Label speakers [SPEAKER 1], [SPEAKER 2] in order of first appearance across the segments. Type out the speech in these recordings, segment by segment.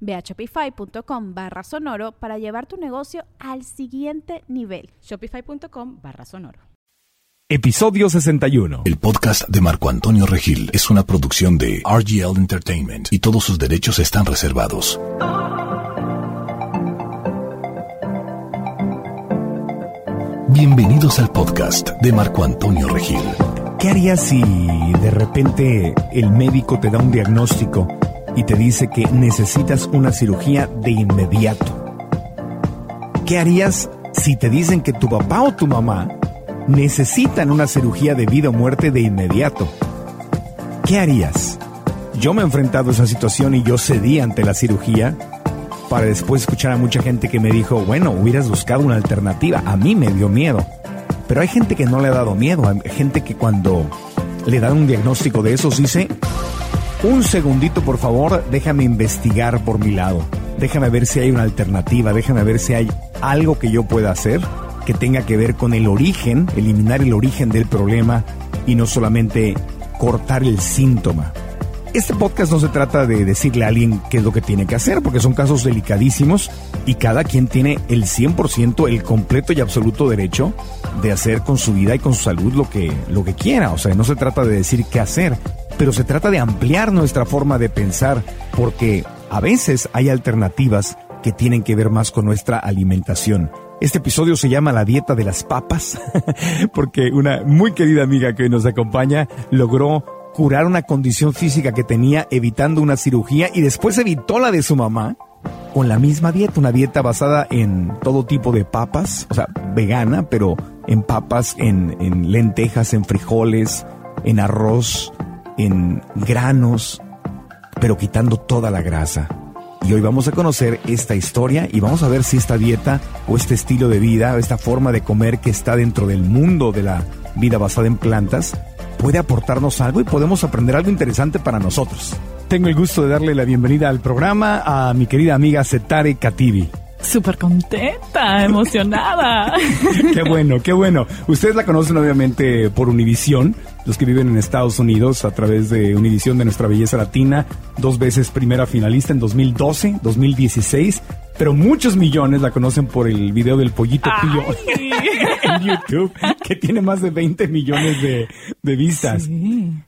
[SPEAKER 1] Ve a shopify.com barra sonoro para llevar tu negocio al siguiente nivel.
[SPEAKER 2] Shopify.com barra sonoro.
[SPEAKER 3] Episodio 61.
[SPEAKER 4] El podcast de Marco Antonio Regil es una producción de RGL Entertainment y todos sus derechos están reservados. Bienvenidos al podcast de Marco Antonio Regil.
[SPEAKER 3] ¿Qué harías si de repente el médico te da un diagnóstico y te dice que necesitas una cirugía de inmediato? ¿Qué harías si te dicen que tu papá o tu mamá necesitan una cirugía de vida o muerte de inmediato? ¿Qué harías? Yo me he enfrentado a esa situación y yo cedí ante la cirugía para después escuchar a mucha gente que me dijo, bueno, hubieras buscado una alternativa. A mí me dio miedo. Pero hay gente que no le ha dado miedo. Hay gente que cuando le dan un diagnóstico de esos dice, un segundito por favor, déjame investigar por mi lado. Déjame ver si hay una alternativa, déjame ver si hay algo que yo pueda hacer que tenga que ver con el origen, eliminar el origen del problema y no solamente cortar el síntoma. Este podcast no se trata de decirle a alguien qué es lo que tiene que hacer, porque son casos delicadísimos y cada quien tiene el 100%, el completo y absoluto derecho de hacer con su vida y con su salud lo que, lo que quiera. O sea, no se trata de decir qué hacer, pero se trata de ampliar nuestra forma de pensar, porque a veces hay alternativas que tienen que ver más con nuestra alimentación. Este episodio se llama La dieta de las papas, porque una muy querida amiga que nos acompaña logró curar una condición física que tenía evitando una cirugía y después evitó la de su mamá con la misma dieta, una dieta basada en todo tipo de papas, o sea, vegana, pero en papas, en, en lentejas, en frijoles, en arroz, en granos, pero quitando toda la grasa. Y hoy vamos a conocer esta historia y vamos a ver si esta dieta o este estilo de vida, o esta forma de comer que está dentro del mundo de la vida basada en plantas, puede aportarnos algo y podemos aprender algo interesante para nosotros. Tengo el gusto de darle la bienvenida al programa a mi querida amiga Setare Katibi.
[SPEAKER 5] Súper contenta, emocionada.
[SPEAKER 3] qué bueno, qué bueno. Ustedes la conocen obviamente por Univisión, los que viven en Estados Unidos a través de Univisión de Nuestra Belleza Latina, dos veces primera finalista en 2012, 2016 pero muchos millones la conocen por el video del pollito pío en YouTube, que tiene más de 20 millones de, vistas.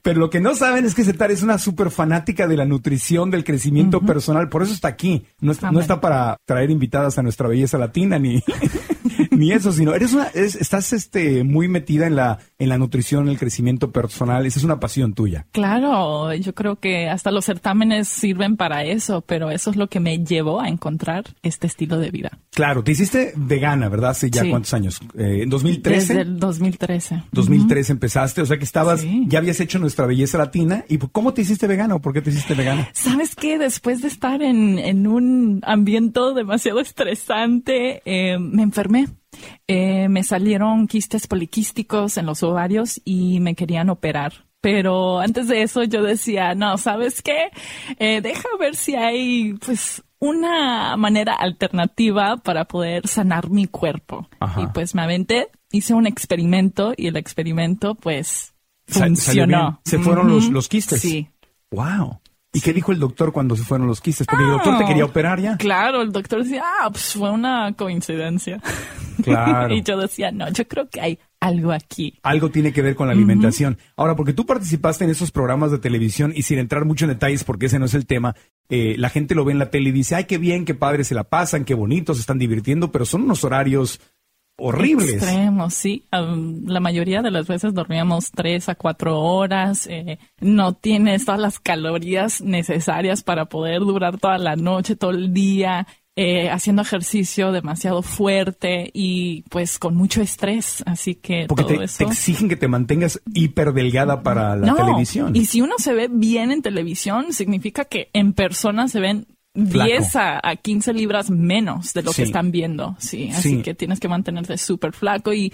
[SPEAKER 3] Pero lo que no saben es que Zetar es una súper fanática de la nutrición, del crecimiento personal, por eso está aquí. No está, no está para traer invitadas a nuestra belleza latina ni, ni eso, sino eres una, estás este, muy metida en la, en la nutrición, el crecimiento personal. Esa es una pasión tuya.
[SPEAKER 5] Claro, yo creo que hasta los certámenes sirven para eso, pero eso es lo que me llevó a encontrar este estilo de vida.
[SPEAKER 3] Claro, te hiciste vegana, ¿verdad? Hace ya cuántos años? Eh, ¿En 2013?
[SPEAKER 5] Desde el 2013.
[SPEAKER 3] 2013 empezaste, o sea que estabas, ya habías hecho nuestra belleza latina. ¿Y cómo te hiciste vegana o por qué te hiciste vegana?
[SPEAKER 5] ¿Sabes qué? Después de estar en, en un ambiente demasiado estresante, eh, me enfermé. Eh, me salieron quistes poliquísticos en los ovarios y me querían operar. Pero antes de eso yo decía, no, ¿sabes qué? Eh, deja ver si hay, pues, una manera alternativa para poder sanar mi cuerpo. Y pues me aventé, hice un experimento y el experimento, pues, funcionó.
[SPEAKER 3] ¿Se fueron los, los quistes?
[SPEAKER 5] Sí.
[SPEAKER 3] Wow. ¿Y qué dijo el doctor cuando se fueron los quistes? Porque el doctor te quería operar ya.
[SPEAKER 5] Claro, el doctor decía, ah, pues fue una coincidencia.
[SPEAKER 3] Claro.
[SPEAKER 5] y yo decía, no, yo creo que hay algo aquí.
[SPEAKER 3] Algo tiene que ver con la alimentación. Ahora, porque tú participaste en esos programas de televisión y sin entrar mucho en detalles, porque ese no es el tema, eh, la gente lo ve en la tele y dice, ay, qué bien, qué padre se la pasan, qué bonito, se están divirtiendo, pero son unos horarios horribles.
[SPEAKER 5] Extremos, sí. Um, la mayoría de las veces dormíamos tres a cuatro horas. Eh, no tienes todas las calorías necesarias para poder durar toda la noche, todo el día. Eh, haciendo ejercicio demasiado fuerte y pues con mucho estrés, así que
[SPEAKER 3] Porque
[SPEAKER 5] todo
[SPEAKER 3] te,
[SPEAKER 5] eso.
[SPEAKER 3] te exigen que te mantengas hiper delgada para la
[SPEAKER 5] No,
[SPEAKER 3] televisión.
[SPEAKER 5] Y si uno se ve bien en televisión, significa que en persona se ven
[SPEAKER 3] Flaco.
[SPEAKER 5] 10 a, a 15 libras menos de lo
[SPEAKER 3] Sí.
[SPEAKER 5] que están viendo. Sí, así
[SPEAKER 3] Sí.
[SPEAKER 5] que tienes que mantenerte súper flaco. Y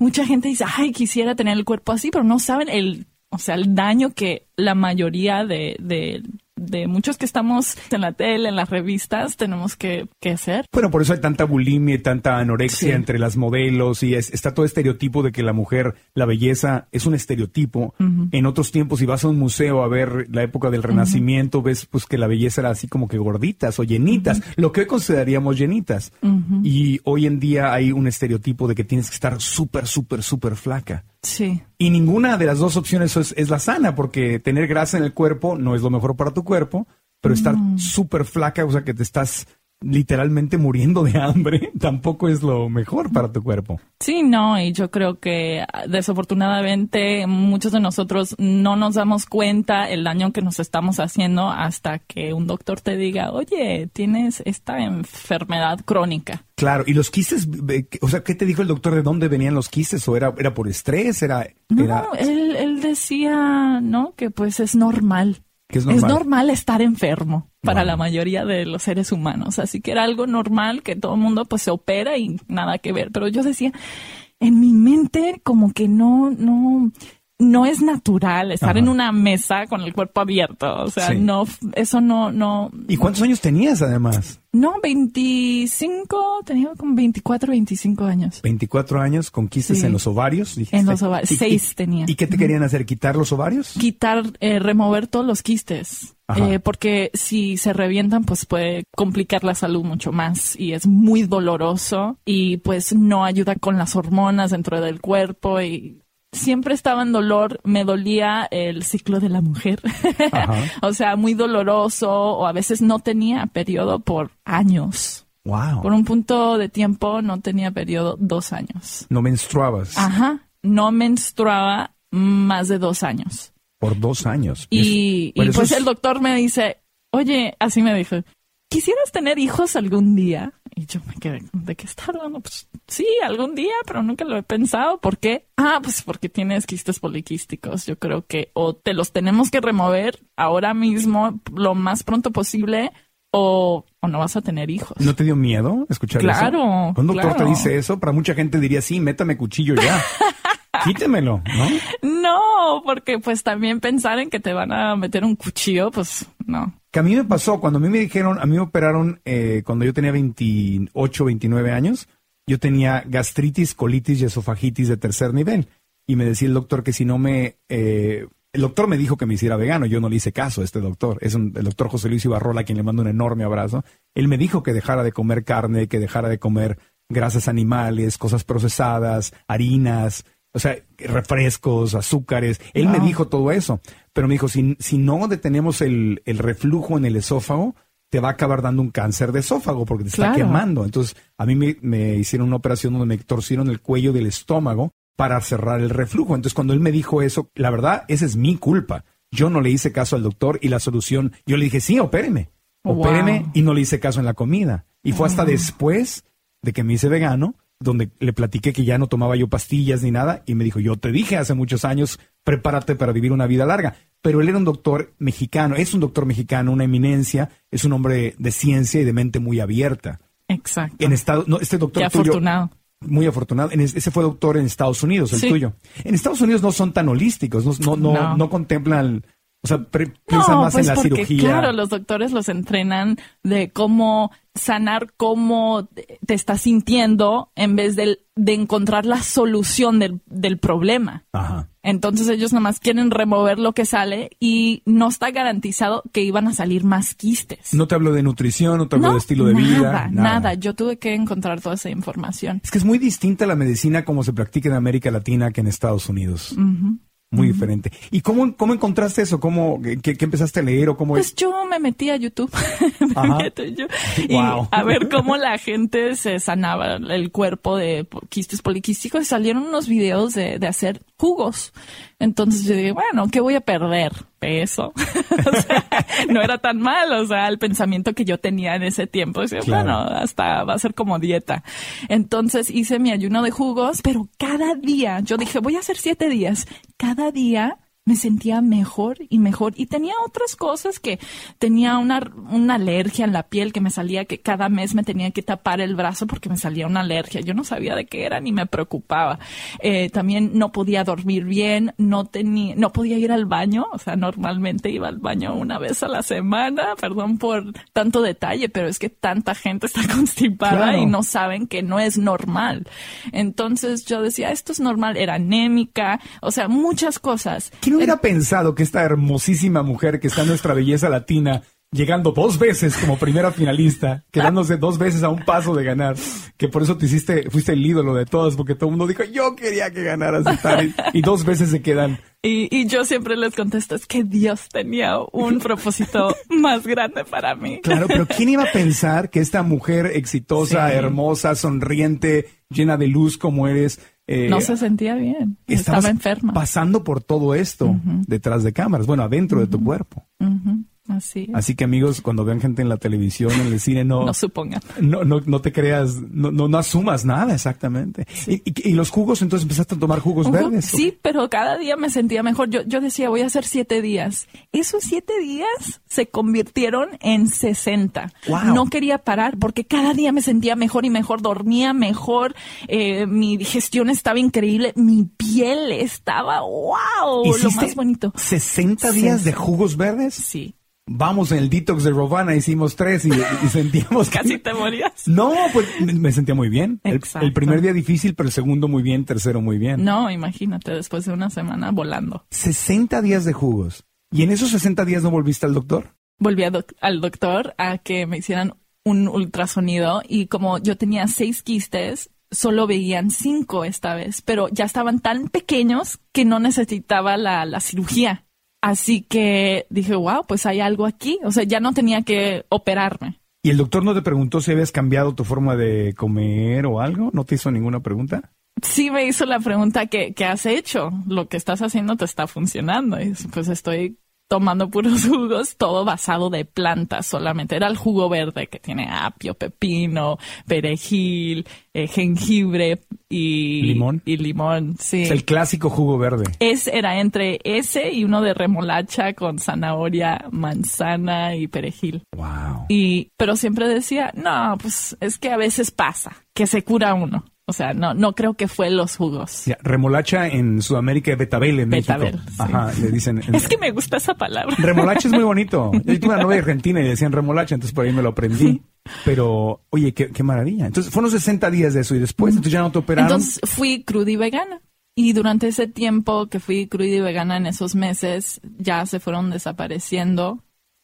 [SPEAKER 5] mucha gente dice, ay, quisiera tener el cuerpo así, pero no saben el, o sea, el daño que la mayoría de, de, de muchos que estamos en la tele, en las revistas, tenemos que, que hacer.
[SPEAKER 3] Bueno, por eso hay tanta bulimia y tanta anorexia
[SPEAKER 5] Sí.
[SPEAKER 3] entre las modelos y es- está todo estereotipo de que la mujer, la belleza es un estereotipo. En otros tiempos, si vas a un museo a ver la época del Renacimiento, ves pues que la belleza era así como que gorditas o llenitas, lo que hoy consideraríamos llenitas. Y hoy en día hay un estereotipo de que tienes que estar súper, súper, súper flaca.
[SPEAKER 5] Sí.
[SPEAKER 3] Y ninguna de las dos opciones es, es la sana, porque tener grasa en el cuerpo no es lo mejor para tu cuerpo, pero estar súper flaca, o sea que te estás literalmente muriendo de hambre, tampoco es lo mejor para tu cuerpo.
[SPEAKER 5] Sí, no, y yo creo que ah, desafortunadamente muchos de nosotros no nos damos cuenta el daño que nos estamos haciendo hasta que un doctor te diga, oye, tienes esta enfermedad crónica.
[SPEAKER 3] Claro, y los quistes, o sea, ¿qué te dijo el doctor de dónde venían los quistes? ¿O era, era por estrés? ¿Era,
[SPEAKER 5] No,
[SPEAKER 3] era
[SPEAKER 5] él, él decía, ¿no? Que pues es normal.
[SPEAKER 3] que es normal?
[SPEAKER 5] Es normal estar enfermo para
[SPEAKER 3] Wow.
[SPEAKER 5] la mayoría de los seres humanos. Así que era algo normal que todo el mundo pues se opera y nada que ver. Pero yo decía, en mi mente como que no, no, no es natural estar
[SPEAKER 3] Ajá.
[SPEAKER 5] en una mesa con el cuerpo abierto. O sea,
[SPEAKER 3] Sí.
[SPEAKER 5] no, eso no, no,
[SPEAKER 3] ¿Y cuántos años tenías además?
[SPEAKER 5] no, 25, tenía como 24, 25 años.
[SPEAKER 3] 24 años con quistes
[SPEAKER 5] Sí.
[SPEAKER 3] en los ovarios. dijiste.
[SPEAKER 5] En los ovarios,
[SPEAKER 3] ¿Y-
[SPEAKER 5] seis tenía.
[SPEAKER 3] ¿Y qué te querían hacer? ¿Quitar los ovarios?
[SPEAKER 5] quitar, eh, remover todos los quistes. Eh, porque si se revientan, pues puede complicar la salud mucho más y es muy doloroso y pues no ayuda con las hormonas dentro del cuerpo y siempre estaba en dolor, me dolía el ciclo de la mujer. O sea, muy doloroso o a veces no tenía periodo por años.
[SPEAKER 3] Wow.
[SPEAKER 5] Por un punto de tiempo no tenía periodo dos años.
[SPEAKER 3] No menstruabas
[SPEAKER 5] Ajá. No menstruaba más de dos años.
[SPEAKER 3] por dos años.
[SPEAKER 5] Y, pues
[SPEAKER 3] es-
[SPEAKER 5] el doctor me dice, oye, así me dijo, ¿quisieras tener hijos algún día? Y yo me quedé, ¿de qué está hablando? Pues sí, algún día, pero nunca lo he pensado. ¿Por qué? Ah, pues porque tienes quistes poliquísticos. Yo creo que o te los tenemos que remover ahora mismo, lo más pronto posible, o, o no vas a tener hijos.
[SPEAKER 3] ¿No te dio miedo escuchar eso?
[SPEAKER 5] Claro,
[SPEAKER 3] Un doctor
[SPEAKER 5] claro.
[SPEAKER 3] te dice eso, para mucha gente diría, sí, métame cuchillo ya. Quítemelo, ¿no?
[SPEAKER 5] No, porque pues también pensar en que te van a meter un cuchillo, pues no.
[SPEAKER 3] Que a mí me pasó, cuando a mí me dijeron, a mí me operaron eh, cuando yo tenía 28, 29 años, yo tenía gastritis, colitis y esofagitis de tercer nivel. Y me decía el doctor que si no me... eh, el doctor me dijo que me hiciera vegano, yo no le hice caso a este doctor. Es un- el doctor José Luis Ibarrola, a quien le mando un enorme abrazo. Él me dijo que dejara de comer carne, que dejara de comer grasas animales, cosas procesadas, harinas, o sea, refrescos, azúcares. Él me dijo todo eso, pero me dijo, si, si no detenemos el, el reflujo en el esófago, te va a acabar dando un cáncer de esófago porque te está quemando. Entonces, a mí me, me hicieron una operación donde me torcieron el cuello del estómago para cerrar el reflujo. Entonces, cuando él me dijo eso, la verdad, esa es mi culpa. Yo no le hice caso al doctor y la solución, yo le dije, sí, opéreme,
[SPEAKER 5] Wow.
[SPEAKER 3] opéreme y no le hice caso en la comida. Y fue hasta después de que me hice vegano, donde le platiqué que ya no tomaba yo pastillas ni nada, y me dijo, yo te dije hace muchos años, prepárate para vivir una vida larga. Pero él era un doctor mexicano, es un doctor mexicano, una eminencia, es un hombre de ciencia y de mente muy abierta.
[SPEAKER 5] Exacto.
[SPEAKER 3] En estado, no, este doctor
[SPEAKER 5] Qué
[SPEAKER 3] tuyo,
[SPEAKER 5] afortunado.
[SPEAKER 3] muy afortunado. En es- ese fue doctor en Estados Unidos, el
[SPEAKER 5] Sí.
[SPEAKER 3] tuyo. En Estados Unidos no son tan holísticos, no, No. no contemplan, o sea,
[SPEAKER 5] No,
[SPEAKER 3] más
[SPEAKER 5] pues
[SPEAKER 3] en la
[SPEAKER 5] porque,
[SPEAKER 3] cirugía.
[SPEAKER 5] Claro, los doctores los entrenan de cómo sanar cómo te estás sintiendo en vez de, de encontrar la solución del, del problema.
[SPEAKER 3] Ajá.
[SPEAKER 5] Entonces ellos nada más quieren remover lo que sale y no está garantizado que iban a salir más quistes.
[SPEAKER 3] No te hablo de nutrición, no te hablo
[SPEAKER 5] No,
[SPEAKER 3] de estilo de
[SPEAKER 5] nada,
[SPEAKER 3] vida.
[SPEAKER 5] Nada, Yo tuve que encontrar toda esa información.
[SPEAKER 3] Es que es muy distinta la medicina como se practica en América Latina que en Estados Unidos. Muy diferente. ¿Y cómo, cómo encontraste eso? ¿Cómo, qué, qué empezaste a leer o cómo
[SPEAKER 5] Pues yo me metí a YouTube me yo, y
[SPEAKER 3] Wow.
[SPEAKER 5] a ver cómo la gente se sanaba el cuerpo de quistes poliquísticos y salieron unos videos de, de hacer jugos. Entonces yo dije, bueno, ¿qué voy a perder? Peso. O sea, no era tan mal, o sea, el pensamiento que yo tenía en ese tiempo. Decía,
[SPEAKER 3] Claro.
[SPEAKER 5] bueno, hasta va a ser como dieta. Entonces hice mi ayuno de jugos, pero cada día, yo dije, voy a hacer siete días. Cada día me sentía mejor y mejor. Y tenía otras cosas que tenía una, una alergia en la piel que me salía, que cada mes me tenía que tapar el brazo porque me salía una alergia. Yo no sabía de qué era ni me preocupaba. Eh, también no podía dormir bien, no tenía, no podía ir al baño. O sea, normalmente iba al baño una vez a la semana. Perdón por tanto detalle, pero es que tanta gente está constipada
[SPEAKER 3] Claro.
[SPEAKER 5] y no saben que no es normal. Entonces yo decía, esto es normal, era anémica, o sea, muchas cosas.
[SPEAKER 3] ¿Quién hubiera pensado que esta hermosísima mujer que está en nuestra belleza latina, llegando dos veces como primera finalista, quedándose dos veces a un paso de ganar, que por eso te hiciste, fuiste el ídolo de todas, porque todo el mundo dijo, yo quería que ganaras esta", y, y dos veces se quedan.
[SPEAKER 5] Y, y yo siempre les contesto, es que Dios tenía un propósito más grande para mí.
[SPEAKER 3] Claro, pero ¿quién iba a pensar que esta mujer exitosa,
[SPEAKER 5] Sí.
[SPEAKER 3] hermosa, sonriente, llena de luz como eres, eh,
[SPEAKER 5] No se sentía bien, estaba enferma.
[SPEAKER 3] pasando por todo esto detrás de cámaras, bueno, adentro de tu cuerpo?
[SPEAKER 5] Así,
[SPEAKER 3] Así que amigos, cuando vean gente en la televisión, en el cine, no,
[SPEAKER 5] no supongan.
[SPEAKER 3] no, no, no te creas, no, no, no asumas nada exactamente. Y, y- y los jugos, entonces empezaste a tomar jugos verdes.
[SPEAKER 5] Sí, pero cada día me sentía mejor. Yo, yo decía, voy a hacer siete días. Esos siete días se convirtieron en 60.
[SPEAKER 3] Wow.
[SPEAKER 5] No quería parar porque cada día me sentía mejor y mejor, dormía mejor, eh, mi digestión estaba increíble, mi piel estaba, wow, lo
[SPEAKER 3] ¿Hiciste
[SPEAKER 5] más bonito.
[SPEAKER 3] 60 días de jugos verdes.
[SPEAKER 5] Sí,
[SPEAKER 3] Vamos en el detox de Rovana, hicimos tres y, y sentíamos que-
[SPEAKER 5] casi te morías.
[SPEAKER 3] No, pues me, sentía muy bien. El, primer día difícil, pero el segundo muy bien, tercero muy bien.
[SPEAKER 5] No, imagínate, después de una semana volando.
[SPEAKER 3] 60 días de jugos. ¿Y en esos 60 días no volviste al doctor?
[SPEAKER 5] volví doc- al doctor a que me hicieran un ultrasonido y como yo tenía seis quistes, solo veían cinco esta vez, pero ya estaban tan pequeños que no necesitaba la, la cirugía. Así que dije, wow, pues hay algo aquí. O sea, ya no tenía que operarme.
[SPEAKER 3] ¿Y el doctor no te preguntó si habías cambiado tu forma de comer o algo? ¿No te hizo ninguna pregunta?
[SPEAKER 5] Sí me hizo la pregunta que, ¿qué has hecho? Lo que estás haciendo te está funcionando. Y pues estoy tomando puros jugos, todo basado de plantas solamente. Era el jugo verde que tiene apio, pepino, perejil, eh, jengibre y
[SPEAKER 3] Limón.
[SPEAKER 5] Y limón, sí.
[SPEAKER 3] Es el clásico jugo verde.
[SPEAKER 5] Ese era entre ese y uno de remolacha con zanahoria, manzana y perejil.
[SPEAKER 3] Wow.
[SPEAKER 5] Y, pero siempre decía, no, pues es que a veces pasa, que se cura uno. O sea, no, no creo que fue los jugos.
[SPEAKER 3] Remolacha en Sudamérica es betabel en
[SPEAKER 5] Betabel,
[SPEAKER 3] México.
[SPEAKER 5] sí.
[SPEAKER 3] Ajá, le dicen. en-
[SPEAKER 5] Es que me gusta esa palabra.
[SPEAKER 3] Remolacha es muy bonito. Yo tuve una novia argentina y decían remolacha, entonces por ahí me lo aprendí. Pero, oye, qué, qué maravilla. Entonces, fueron 60 días de eso y después, entonces ya no te operaron.
[SPEAKER 5] Entonces fui cruda y vegana. Y durante ese tiempo que fui cruda y vegana en esos meses, ya se fueron desapareciendo.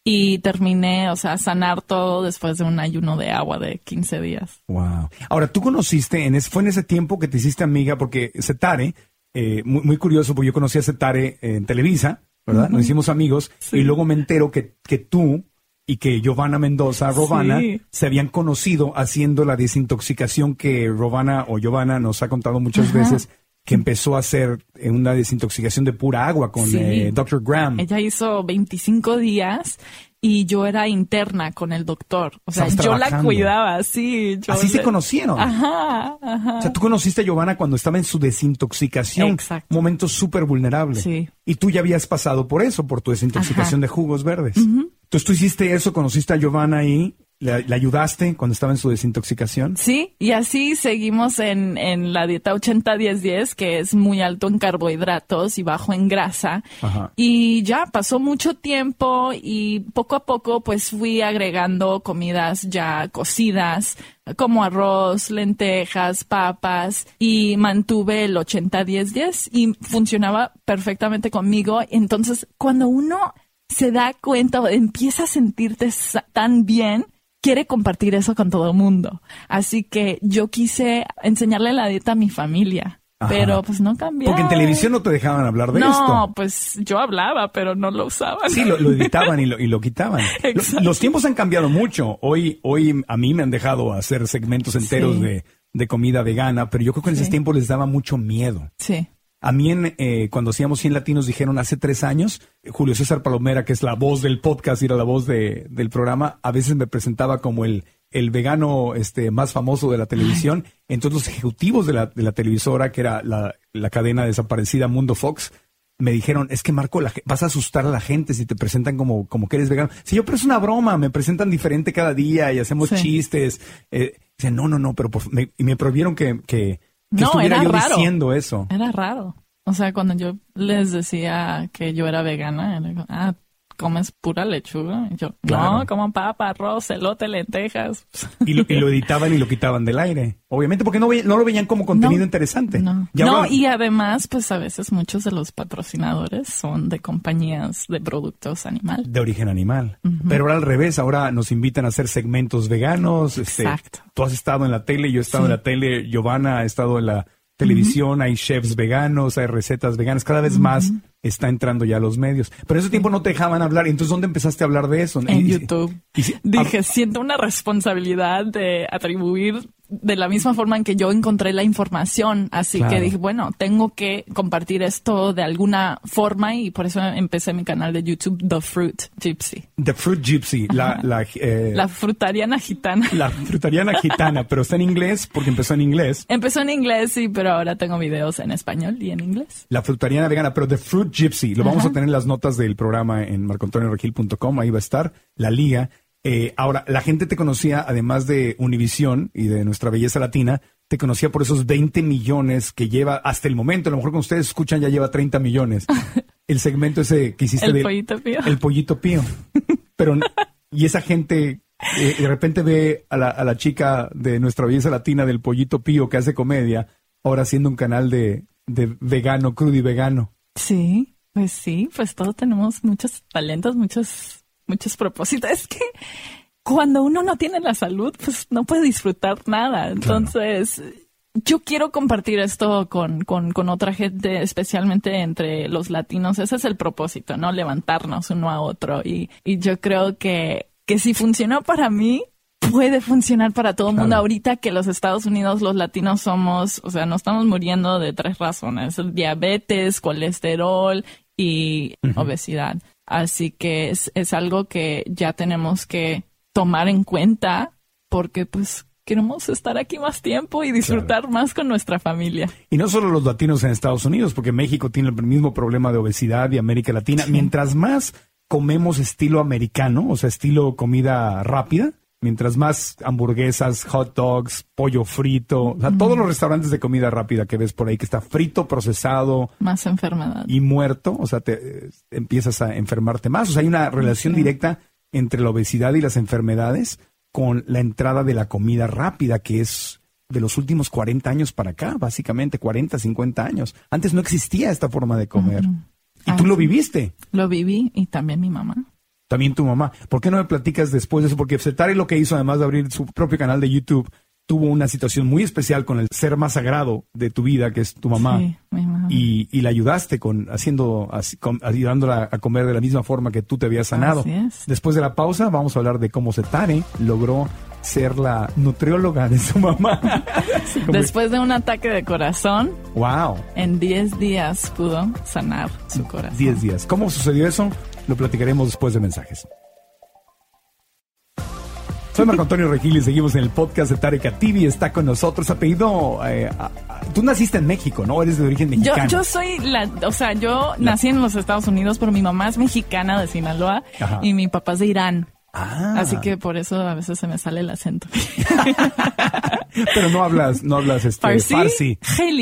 [SPEAKER 5] Y terminé, o sea, sanar todo después de un ayuno de agua de 15 días.
[SPEAKER 3] Wow. Ahora, tú conociste, en ese, fue en ese tiempo que te hiciste amiga, porque Setare, eh, muy, muy curioso, porque yo conocí a Setare en Televisa, ¿verdad? Nos hicimos amigos
[SPEAKER 5] Sí.
[SPEAKER 3] y luego me entero que, que tú y que Giovanna Mendoza, Robana,
[SPEAKER 5] Sí.
[SPEAKER 3] se habían conocido haciendo la desintoxicación que Robana o Giovanna nos ha contado muchas
[SPEAKER 5] Ajá.
[SPEAKER 3] veces, que empezó a hacer eh, una desintoxicación de pura agua con
[SPEAKER 5] Sí.
[SPEAKER 3] eh, Dr. Graham.
[SPEAKER 5] Ella hizo 25 días y yo era interna con el doctor. O sea,
[SPEAKER 3] Estabas
[SPEAKER 5] yo la cuidaba, sí. yo
[SPEAKER 3] Así se conocieron.
[SPEAKER 5] Ajá, ajá.
[SPEAKER 3] O sea, tú conociste a Giovanna cuando estaba en su desintoxicación.
[SPEAKER 5] Exacto.
[SPEAKER 3] Momento súper vulnerable.
[SPEAKER 5] Sí.
[SPEAKER 3] Y tú ya habías pasado por eso, por tu desintoxicación de jugos verdes. Entonces tú hiciste eso, conociste a Giovanna ahí, le, le ayudaste cuando estaba en su desintoxicación.
[SPEAKER 5] Sí, y así seguimos en, en la dieta 80-10-10, que es muy alto en carbohidratos y bajo en grasa.
[SPEAKER 3] Ajá.
[SPEAKER 5] Y ya pasó mucho tiempo y poco a poco pues fui agregando comidas ya cocidas, como arroz, lentejas, papas, y mantuve el 80-10-10 y funcionaba perfectamente conmigo. Entonces, cuando uno se da cuenta o empieza a sentirte tan bien, quiere compartir eso con todo el mundo. Así que yo quise enseñarle la dieta a mi familia.
[SPEAKER 3] Ajá.
[SPEAKER 5] pero pues no cambió.
[SPEAKER 3] Porque en televisión no te dejaban hablar de
[SPEAKER 5] no,
[SPEAKER 3] esto.
[SPEAKER 5] pues yo hablaba, pero no lo usaban.
[SPEAKER 3] Sí, lo, lo editaban y lo, y lo quitaban.
[SPEAKER 5] Exacto.
[SPEAKER 3] los tiempos han cambiado mucho. Hoy, hoy a mí me han dejado hacer segmentos enteros
[SPEAKER 5] Sí.
[SPEAKER 3] de, de comida vegana, pero yo creo que en
[SPEAKER 5] Sí.
[SPEAKER 3] ese tiempo les daba mucho miedo.
[SPEAKER 5] Sí.
[SPEAKER 3] A mí, en, eh, cuando hacíamos 100 latinos, dijeron hace tres años, Julio César Palomera, que es la voz del podcast y era la voz de- del programa, a veces me presentaba como el, el vegano este, más famoso de la televisión. Entonces los ejecutivos de la, de la televisora, que era la, la cadena desaparecida Mundo Fox, me dijeron, es que Marco, la vas a asustar a la gente si te presentan como, como que eres vegano. Sí, yo, pero es una broma, me presentan diferente cada día y hacemos
[SPEAKER 5] Sí.
[SPEAKER 3] chistes. Eh, no, no, no, pero por, me, y me prohibieron que, que, que
[SPEAKER 5] No,
[SPEAKER 3] estuviera
[SPEAKER 5] era
[SPEAKER 3] yo
[SPEAKER 5] raro.
[SPEAKER 3] diciendo eso.
[SPEAKER 5] Era raro. O sea, cuando yo les decía que yo era vegana, era ah, ¿comes pura lechuga? Y yo,
[SPEAKER 3] Claro.
[SPEAKER 5] no, como papa, arroz, elote, lentejas.
[SPEAKER 3] Y lo, y lo editaban y lo quitaban del aire. Obviamente, porque no, no lo veían como contenido
[SPEAKER 5] No.
[SPEAKER 3] interesante.
[SPEAKER 5] No.
[SPEAKER 3] Y
[SPEAKER 5] no, y además, pues a veces muchos de los patrocinadores son de compañías de productos animal.
[SPEAKER 3] de origen animal. Pero ahora al revés, ahora nos invitan a hacer segmentos veganos. Este,
[SPEAKER 5] Exacto.
[SPEAKER 3] Tú has estado en la tele, yo he estado
[SPEAKER 5] Sí.
[SPEAKER 3] en la tele, Giovanna ha estado en la televisión, hay chefs veganos, hay recetas veganas, cada vez más está entrando ya a los medios. Pero ese tiempo no te dejaban hablar, entonces ¿dónde empezaste a hablar de eso?
[SPEAKER 5] En
[SPEAKER 3] Y-
[SPEAKER 5] YouTube.
[SPEAKER 3] y
[SPEAKER 5] Dije, siento una responsabilidad de atribuir de la misma forma en que yo encontré la información. Así
[SPEAKER 3] Claro.
[SPEAKER 5] que dije, bueno, tengo que compartir esto de alguna forma y por eso empecé mi canal de YouTube, The Fruit Gypsy.
[SPEAKER 3] The Fruit Gypsy, la, la, eh,
[SPEAKER 5] La frutariana gitana.
[SPEAKER 3] la frutariana gitana, pero está en inglés porque empezó en inglés.
[SPEAKER 5] Empezó en inglés, sí, pero ahora tengo videos en español y en inglés.
[SPEAKER 3] La frutariana vegana, pero The Fruit Gypsy. Lo vamos a tener en las notas del programa en marcoantonioregil.com. Ahí va a estar la liga. Eh, ahora, la gente te conocía, además de Univisión y de nuestra belleza latina, te conocía por esos 20 millones que lleva hasta el momento. A lo mejor cuando ustedes escuchan ya lleva 30 millones. El segmento ese que hiciste
[SPEAKER 5] El
[SPEAKER 3] de
[SPEAKER 5] pollito pío.
[SPEAKER 3] El pollito pío. Pero, y esa gente eh, de repente ve a la, a la chica de nuestra belleza latina del pollito pío que hace comedia, ahora haciendo un canal de, de vegano, crudo y vegano.
[SPEAKER 5] Sí, pues sí, pues todos tenemos muchos talentos, muchos, muchos propósitos. Es que cuando uno no tiene la salud, pues no puede disfrutar nada. Entonces, yo quiero compartir esto con, con, con otra gente, especialmente entre los latinos. Ese es el propósito, ¿no? Levantarnos uno a otro. Y, y yo creo que, que si funcionó para mí, puede funcionar para todo el mundo. Ahorita que los Estados Unidos, los latinos somos, o sea, nos estamos muriendo de tres razones. Diabetes, colesterol y obesidad. Así que es, es algo que ya tenemos que tomar en cuenta porque pues queremos estar aquí más tiempo y disfrutar más con nuestra familia.
[SPEAKER 3] Y no solo los latinos en Estados Unidos, porque México tiene el mismo problema de obesidad y América Latina. Mientras más comemos estilo americano, o sea, estilo comida rápida, mientras más hamburguesas, hot dogs, pollo frito, o sea, todos los restaurantes de comida rápida que ves por ahí, que está frito, procesado
[SPEAKER 5] Más enfermedad.
[SPEAKER 3] y muerto, o sea, te eh, empiezas a enfermarte más. O sea, hay una relación directa entre la obesidad y las enfermedades con la entrada de la comida rápida, que es de los últimos 40 años para acá, básicamente 40, 50 años. Antes no existía esta forma de comer. Y tú
[SPEAKER 5] Ah,
[SPEAKER 3] lo viviste,
[SPEAKER 5] Lo viví y también mi mamá.
[SPEAKER 3] También tu mamá. ¿Por qué no me platicas después de eso? Porque Setari lo que hizo, además de abrir su propio canal de YouTube, tuvo una situación muy especial con el ser más sagrado de tu vida, que es tu mamá.
[SPEAKER 5] Sí, mamá.
[SPEAKER 3] Y, y la ayudaste con haciendo, con- ayudándola a comer de la misma forma que tú te habías sanado.
[SPEAKER 5] Así es.
[SPEAKER 3] Después de la pausa, vamos a hablar de cómo Setare logró ser la nutrióloga de su mamá.
[SPEAKER 5] Después de un ataque de corazón,
[SPEAKER 3] wow,
[SPEAKER 5] en 10 días pudo sanar su corazón.
[SPEAKER 3] 10 días. ¿Cómo sucedió eso? Lo platicaremos después de mensajes. Soy Marco Antonio Regil y seguimos en el podcast de Tarek TV. Está con nosotros. Apellido. eh, a- a- tú naciste en México, ¿no? Eres de origen mexicano.
[SPEAKER 5] yo soy la, o sea, yo nací en los Estados Unidos, pero mi mamá es mexicana de Sinaloa
[SPEAKER 3] Ajá.
[SPEAKER 5] y mi papá es de Irán.
[SPEAKER 3] Ah.
[SPEAKER 5] Así que por eso a veces se me sale el acento.
[SPEAKER 3] Pero no hablas, no hablas este,
[SPEAKER 5] Farsi,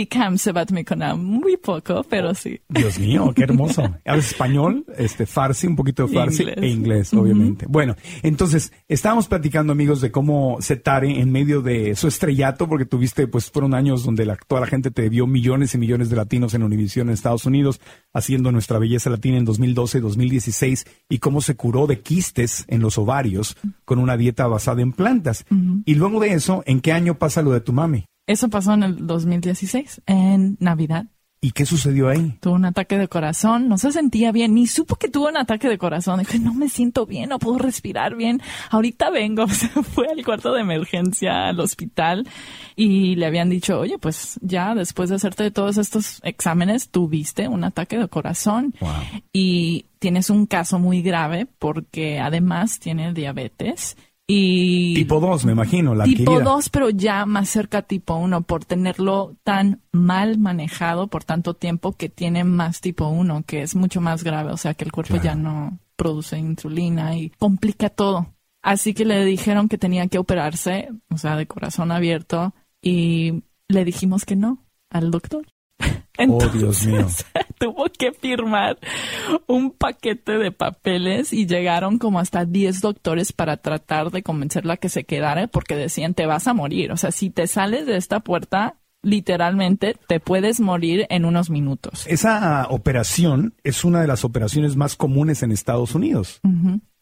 [SPEAKER 5] Kam Sebat Mikona, muy poco, pero sí.
[SPEAKER 3] Dios mío, qué hermoso. Hablas español, este, farsi, un poquito de farsi
[SPEAKER 5] Inglés.
[SPEAKER 3] e inglés, obviamente. Bueno, entonces, estábamos platicando, amigos, de cómo Setare, en medio de su estrellato, porque tuviste, pues, fueron años donde la- toda la gente te vio millones y millones de latinos en Univision en Estados Unidos, haciendo nuestra belleza latina en 2012, 2016, y cómo se curó de quistes en los ovarios con una dieta basada en plantas. Y luego de eso, ¿en qué año pasa lo de tu mami?
[SPEAKER 5] Eso pasó en el 2016, en Navidad.
[SPEAKER 3] ¿Y qué sucedió ahí?
[SPEAKER 5] Tuvo un ataque de corazón, no se sentía bien, ni supo que tuvo un ataque de corazón. Dije, no me siento bien, no puedo respirar bien. Ahorita vengo. Se fue al cuarto de emergencia al hospital y le habían dicho, oye, pues ya después de hacerte todos estos exámenes, tuviste un ataque de corazón.
[SPEAKER 3] Wow.
[SPEAKER 5] Y tienes un caso muy grave porque además tiene diabetes. Y
[SPEAKER 3] Tipo 2, me imagino, la
[SPEAKER 5] tipo
[SPEAKER 3] adquirida.
[SPEAKER 5] 2, pero ya más cerca tipo 1 por tenerlo tan mal manejado por tanto tiempo que tiene más tipo 1, que es mucho más grave, o sea que el cuerpo
[SPEAKER 3] Claro.
[SPEAKER 5] ya no produce insulina y complica todo. Así que le dijeron que tenía que operarse, o sea, de corazón abierto, y le dijimos que no al doctor.
[SPEAKER 3] Oh, Dios mío.
[SPEAKER 5] tuvo que firmar un paquete de papeles y llegaron como hasta 10 doctores para tratar de convencerla que se quedara porque decían te vas a morir. O sea, si te sales de esta puerta, literalmente te puedes morir en unos minutos.
[SPEAKER 3] Esa operación es una de las operaciones más comunes en Estados Unidos.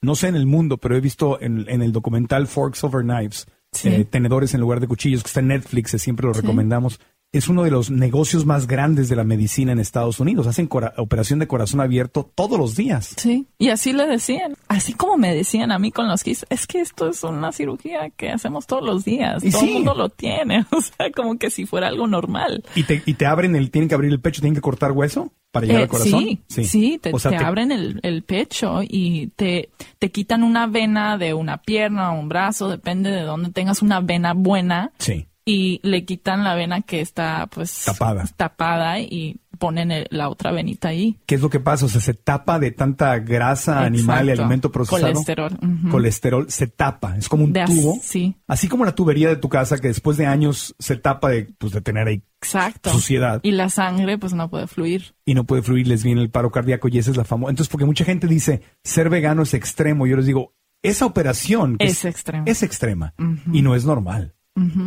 [SPEAKER 3] No sé en el mundo, pero he visto en, en el documental Forks Over Knives,
[SPEAKER 5] Sí.
[SPEAKER 3] eh, tenedores en lugar de cuchillos, que está en Netflix, eh, siempre lo recomendamos. Es uno de los negocios más grandes de la medicina en Estados Unidos. Hacen operación de corazón abierto todos los días.
[SPEAKER 5] Sí, y así le decían, así como me decían a mí con los KISS, es que esto es una cirugía que hacemos todos los días,
[SPEAKER 3] Y
[SPEAKER 5] todo
[SPEAKER 3] sí.
[SPEAKER 5] el mundo lo tiene, o sea, como que si fuera algo normal.
[SPEAKER 3] Y te, y te abren el, tienen que abrir el pecho, tienen que cortar hueso para llegar
[SPEAKER 5] Eh,
[SPEAKER 3] al corazón.
[SPEAKER 5] Sí, sí, te,
[SPEAKER 3] O sea,
[SPEAKER 5] te abren el, el pecho y te, te quitan una vena de una pierna o un brazo, depende de dónde tengas una vena buena
[SPEAKER 3] Sí.
[SPEAKER 5] Y le quitan la vena que está pues
[SPEAKER 3] Tapada.
[SPEAKER 5] tapada y ponen el- la otra venita ahí.
[SPEAKER 3] ¿Qué es lo que pasa? O sea, se tapa de tanta grasa animal y alimento procesado.
[SPEAKER 5] Colesterol.
[SPEAKER 3] Colesterol se tapa. Es como un
[SPEAKER 5] De
[SPEAKER 3] tubo.
[SPEAKER 5] sí.
[SPEAKER 3] Así como la tubería de tu casa que después de años se tapa de, pues, de tener ahí
[SPEAKER 5] Exacto.
[SPEAKER 3] Suciedad.
[SPEAKER 5] Y la sangre pues no puede fluir.
[SPEAKER 3] y no puede fluir, les viene el paro cardíaco y esa es la famosa. Entonces, porque mucha gente dice, ser vegano es extremo. Yo les digo, esa operación que
[SPEAKER 5] Es extrema.
[SPEAKER 3] es extrema y no es normal.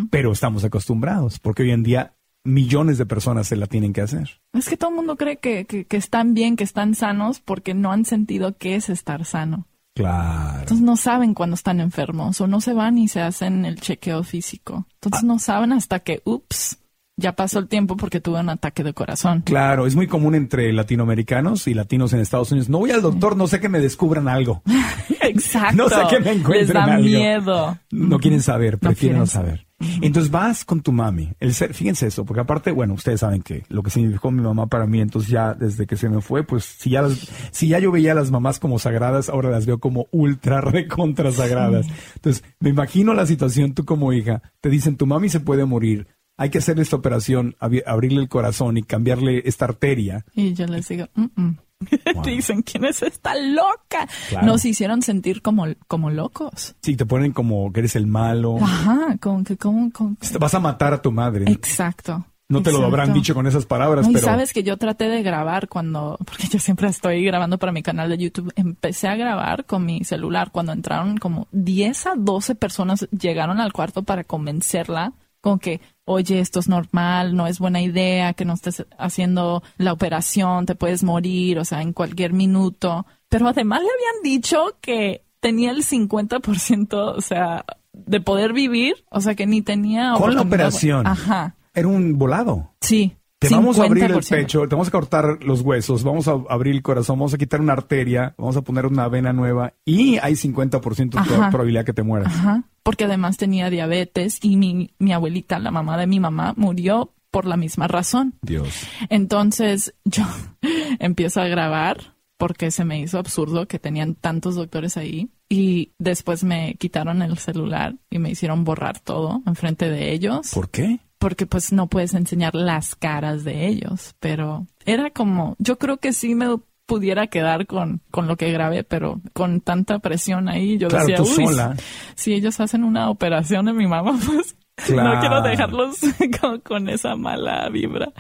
[SPEAKER 3] Pero estamos acostumbrados porque hoy en día millones de personas se la tienen que hacer.
[SPEAKER 5] Es que todo el mundo cree que, que, que están bien, que están sanos porque no han sentido qué es estar sano.
[SPEAKER 3] Claro.
[SPEAKER 5] Entonces no saben cuando están enfermos o no se van y se hacen el chequeo físico. Entonces no saben hasta que, ups, ya pasó el tiempo porque tuve un ataque de corazón.
[SPEAKER 3] Claro, es muy común entre latinoamericanos y latinos en Estados Unidos. No voy al doctor, no sé que me descubran algo.
[SPEAKER 5] Exacto.
[SPEAKER 3] No sé que me encuentren
[SPEAKER 5] Les da
[SPEAKER 3] algo.
[SPEAKER 5] miedo.
[SPEAKER 3] No quieren saber, prefieren no,
[SPEAKER 5] quieren
[SPEAKER 3] saber. Entonces vas con tu mami. El ser, fíjense eso, porque aparte, bueno, ustedes saben que lo que significó mi mamá para mí, entonces ya desde que se me fue, pues si ya las- si ya yo veía a las mamás como sagradas, ahora las veo como ultra recontra sagradas. Entonces, me imagino la situación, tú como hija, te dicen tu mami se puede morir, hay que hacerle esta operación, abi- abrirle el corazón y cambiarle esta arteria.
[SPEAKER 5] Y yo les digo, "Mm, mm". dicen, ¿quién es esta loca?
[SPEAKER 3] Claro.
[SPEAKER 5] Nos hicieron sentir como, como locos.
[SPEAKER 3] Sí, te ponen como que eres el malo.
[SPEAKER 5] Ajá, como que, como, como-
[SPEAKER 3] Vas a matar a tu madre.
[SPEAKER 5] Exacto.
[SPEAKER 3] No te lo
[SPEAKER 5] exacto.
[SPEAKER 3] habrán dicho con esas palabras,
[SPEAKER 5] No, y
[SPEAKER 3] pero
[SPEAKER 5] sabes que yo traté de grabar cuando, porque yo siempre estoy grabando para mi canal de YouTube, empecé a grabar con mi celular cuando entraron como 10 a 12 personas llegaron al cuarto para convencerla con que, oye, esto es normal, no es buena idea que no estés haciendo la operación, te puedes morir, o sea, en cualquier minuto. Pero además le habían dicho que tenía el 50%, o sea, de poder vivir, o sea, que ni tenía...
[SPEAKER 3] con la operación.
[SPEAKER 5] Ajá,
[SPEAKER 3] Era un volado.
[SPEAKER 5] sí.
[SPEAKER 3] Te vamos a abrir el
[SPEAKER 5] 50%.
[SPEAKER 3] pecho, te vamos a cortar los huesos, vamos a abrir el corazón, vamos a quitar una arteria, vamos a poner una vena nueva y hay 50% de
[SPEAKER 5] Ajá.
[SPEAKER 3] probabilidad que te mueras.
[SPEAKER 5] Ajá, porque además tenía diabetes y mi, mi abuelita, la mamá de mi mamá, murió por la misma razón.
[SPEAKER 3] Dios.
[SPEAKER 5] Entonces yo empiezo a grabar porque se me hizo absurdo que tenían tantos doctores ahí y después me quitaron el celular y me hicieron borrar todo enfrente de ellos
[SPEAKER 3] ¿Por qué?
[SPEAKER 5] Porque pues no puedes enseñar las caras de ellos, pero era como, yo creo que sí me pudiera quedar con, con lo que grabé, pero con tanta presión ahí, yo
[SPEAKER 3] Claro,
[SPEAKER 5] decía, "Uy,
[SPEAKER 3] sola.
[SPEAKER 5] si ellos hacen una operación en mi mamá, pues
[SPEAKER 3] Claro.
[SPEAKER 5] no quiero dejarlos con, con esa mala vibra.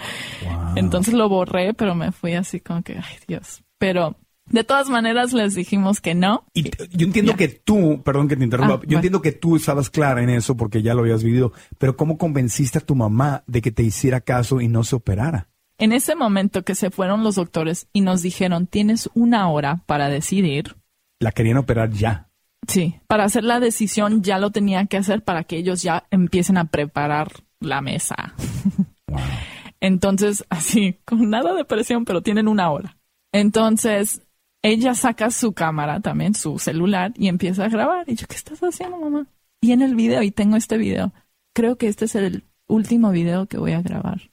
[SPEAKER 3] Wow.
[SPEAKER 5] Entonces lo borré, pero me fui así como que, ay Dios. Pero de todas maneras les dijimos que no.
[SPEAKER 3] Y yo entiendo
[SPEAKER 5] Ya.
[SPEAKER 3] que tú, perdón que te interrumpa,
[SPEAKER 5] Ah,
[SPEAKER 3] yo
[SPEAKER 5] bueno.
[SPEAKER 3] entiendo que tú estabas clara en eso porque ya lo habías vivido, pero ¿cómo convenciste a tu mamá de que te hiciera caso y no se operara?
[SPEAKER 5] En ese momento que se fueron los doctores y nos dijeron, tienes una hora para decidir.
[SPEAKER 3] La querían operar ya.
[SPEAKER 5] Sí, para hacer la decisión ya lo tenía que hacer para que ellos ya empiecen a preparar la mesa. Entonces, así, con nada de presión, pero tienen una hora. Entonces, ella saca su cámara también, su celular, y empieza a grabar. Y yo, ¿qué estás haciendo, mamá? Y en el video, y tengo este video, creo que este es el último video que voy a grabar.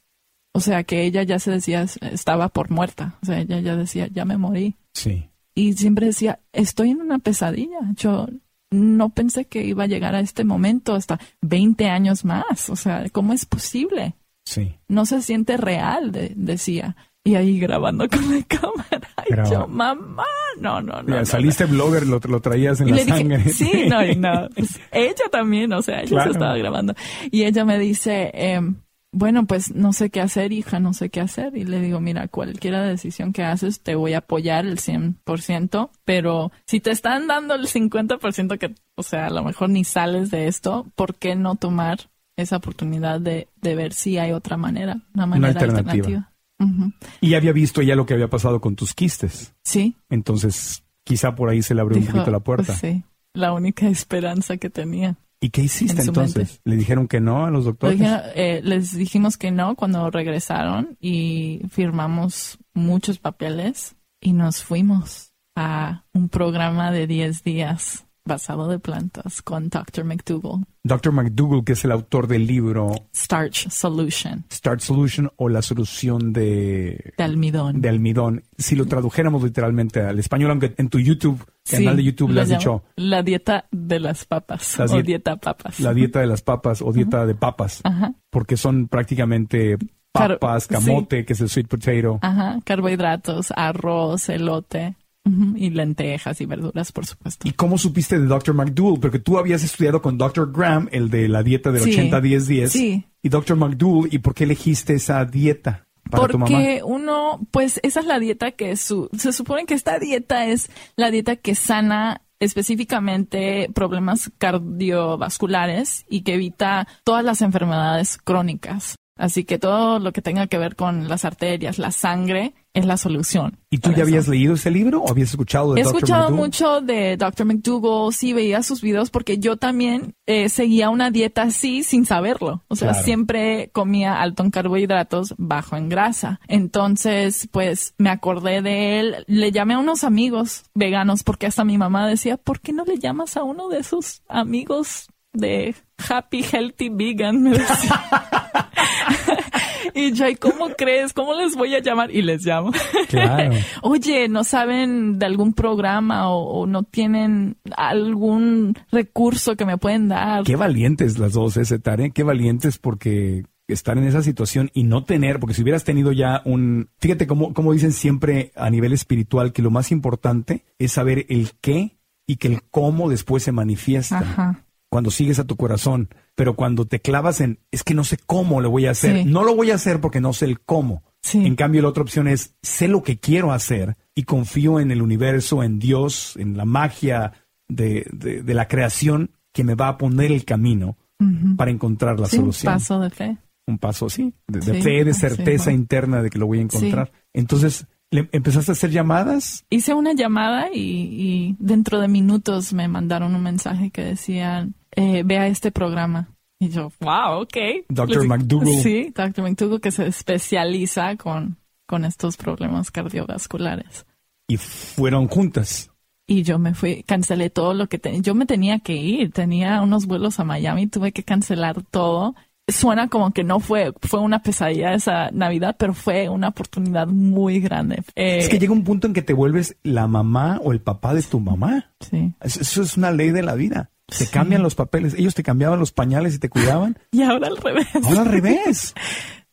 [SPEAKER 5] O sea, que ella ya se decía, estaba por muerta. O sea, ella ya decía, ya me morí.
[SPEAKER 3] Sí.
[SPEAKER 5] Y siempre decía, estoy en una pesadilla. Yo no pensé que iba a llegar a este momento hasta 20 años más. O sea, ¿cómo es posible?
[SPEAKER 3] Sí.
[SPEAKER 5] No se siente real, de- decía. Y ahí grabando con la cámara. Y yo, mamá, no, no, no.
[SPEAKER 3] Mira,
[SPEAKER 5] no,
[SPEAKER 3] saliste blogger, lo, lo traías en
[SPEAKER 5] y
[SPEAKER 3] la
[SPEAKER 5] le
[SPEAKER 3] sangre.
[SPEAKER 5] sí, no, y no. Pues, ella también, o sea, ella
[SPEAKER 3] Claro.
[SPEAKER 5] se estaba grabando. Y ella me dice, em, bueno, pues no sé qué hacer, hija, no sé qué hacer. Y le digo, mira, cualquiera decisión que haces, te voy a apoyar el 100%, pero si te están dando el 50% que, o sea, a lo mejor ni sales de esto, ¿por qué no tomar esa oportunidad de, de ver si hay otra manera, una manera
[SPEAKER 3] alternativa.
[SPEAKER 5] alternativa? Ujú.
[SPEAKER 3] Y había visto ya lo que había pasado con tus quistes.
[SPEAKER 5] Sí.
[SPEAKER 3] Entonces, quizá por ahí se le abrió un poquito la puerta.
[SPEAKER 5] Sí, la única esperanza que tenía.
[SPEAKER 3] ¿Y qué hiciste
[SPEAKER 5] En
[SPEAKER 3] entonces?
[SPEAKER 5] mente.
[SPEAKER 3] ¿Le dijeron que no a los doctores?
[SPEAKER 5] dijeron, eh, les dijimos que no cuando regresaron y firmamos muchos papeles y nos fuimos a un programa de 10 días basado de plantas con Dr. McDougall,
[SPEAKER 3] Dr. McDougall, que es el autor del libro
[SPEAKER 5] Starch Solution
[SPEAKER 3] Start Solution o la solución de,
[SPEAKER 5] de almidón.
[SPEAKER 3] de almidón. Si lo tradujéramos literalmente al español, aunque en tu YouTube,
[SPEAKER 5] Sí,
[SPEAKER 3] canal de YouTube, le has dicho
[SPEAKER 5] La dieta de las papas
[SPEAKER 3] Las
[SPEAKER 5] o
[SPEAKER 3] diet-
[SPEAKER 5] dieta papas.
[SPEAKER 3] la dieta de las papas o dieta de papas,
[SPEAKER 5] Ajá,
[SPEAKER 3] porque son prácticamente papas, camote, que es el sweet potato.
[SPEAKER 5] ajá, carbohidratos, arroz, elote y lentejas y verduras, por supuesto.
[SPEAKER 3] ¿Y cómo supiste de Dr. McDougall? Porque tú habías estudiado con Dr. Graham, el de la dieta del
[SPEAKER 5] Sí.
[SPEAKER 3] 80-10-10.
[SPEAKER 5] Sí.
[SPEAKER 3] Y Dr. McDougall, ¿y por qué elegiste esa dieta para tu mamá?
[SPEAKER 5] Porque uno, pues esa es la dieta que su, se supone que esta dieta es la dieta que sana específicamente problemas cardiovasculares y que evita todas las enfermedades crónicas. Así que todo lo que tenga que ver con las arterias, la sangre, es la solución.
[SPEAKER 3] ¿Y tú ya habías leído ese libro o habías escuchado de
[SPEAKER 5] He
[SPEAKER 3] Dr.
[SPEAKER 5] escuchado
[SPEAKER 3] McDougall?
[SPEAKER 5] mucho de Dr. McDougall, sí veía sus videos porque yo también eh, seguía una dieta así sin saberlo. O sea,
[SPEAKER 3] Claro.
[SPEAKER 5] siempre comía alto en carbohidratos, bajo en grasa. Entonces, pues me acordé de él, le llamé a unos amigos veganos porque hasta mi mamá decía, ¿por qué no le llamas a uno de esos amigos de Happy Healthy Vegan? Me decía. Y yo, ¿y cómo crees? ¿Cómo les voy a llamar? Y les llamo.
[SPEAKER 3] Claro.
[SPEAKER 5] Oye, ¿no saben de algún programa o, o no tienen algún recurso que me pueden dar?
[SPEAKER 3] Qué valientes las dos, ese Tare. Qué valientes porque estar en esa situación y no tener, porque si hubieras tenido ya un... Fíjate cómo, cómo dicen siempre a nivel espiritual que lo más importante es saber el qué y que el cómo después se manifiesta.
[SPEAKER 5] Ajá.
[SPEAKER 3] Cuando sigues a tu corazón, pero cuando te clavas en, es que no sé cómo lo voy a hacer,
[SPEAKER 5] Sí.
[SPEAKER 3] no lo voy a hacer porque no sé el cómo.
[SPEAKER 5] Sí.
[SPEAKER 3] En cambio, la otra opción es, sé lo que quiero hacer y confío en el universo, en Dios, en la magia de, de- de la creación que me va a poner el camino para encontrar la
[SPEAKER 5] Sí, un
[SPEAKER 3] solución.
[SPEAKER 5] paso de fe.
[SPEAKER 3] Un paso, sí, de, fe, de certeza
[SPEAKER 5] bueno.
[SPEAKER 3] interna de que lo voy a encontrar. Entonces, ¿le empezaste a hacer llamadas?
[SPEAKER 5] Hice una llamada y, y dentro de minutos me mandaron un mensaje que decían, eh, vea este programa. Y yo, wow, ok.
[SPEAKER 3] Dr.
[SPEAKER 5] Les-
[SPEAKER 3] McDougall.
[SPEAKER 5] Sí, Dr. McDougall que se especializa con, con estos problemas cardiovasculares.
[SPEAKER 3] Y fueron juntas.
[SPEAKER 5] Y yo me fui, cancelé todo lo que tenía. Yo me tenía que ir, tenía unos vuelos a Miami, tuve que cancelar todo. Suena como que no fue, fue una pesadilla esa Navidad, pero fue una oportunidad muy grande. Eh,
[SPEAKER 3] Es que llega un punto en que te vuelves la mamá o el papá de tu mamá.
[SPEAKER 5] sí.
[SPEAKER 3] Es- Eso es una ley de la vida. Se
[SPEAKER 5] Sí.
[SPEAKER 3] cambian los papeles. Ellos te cambiaban los pañales y te cuidaban.
[SPEAKER 5] Y ahora al revés.
[SPEAKER 3] Ahora al revés.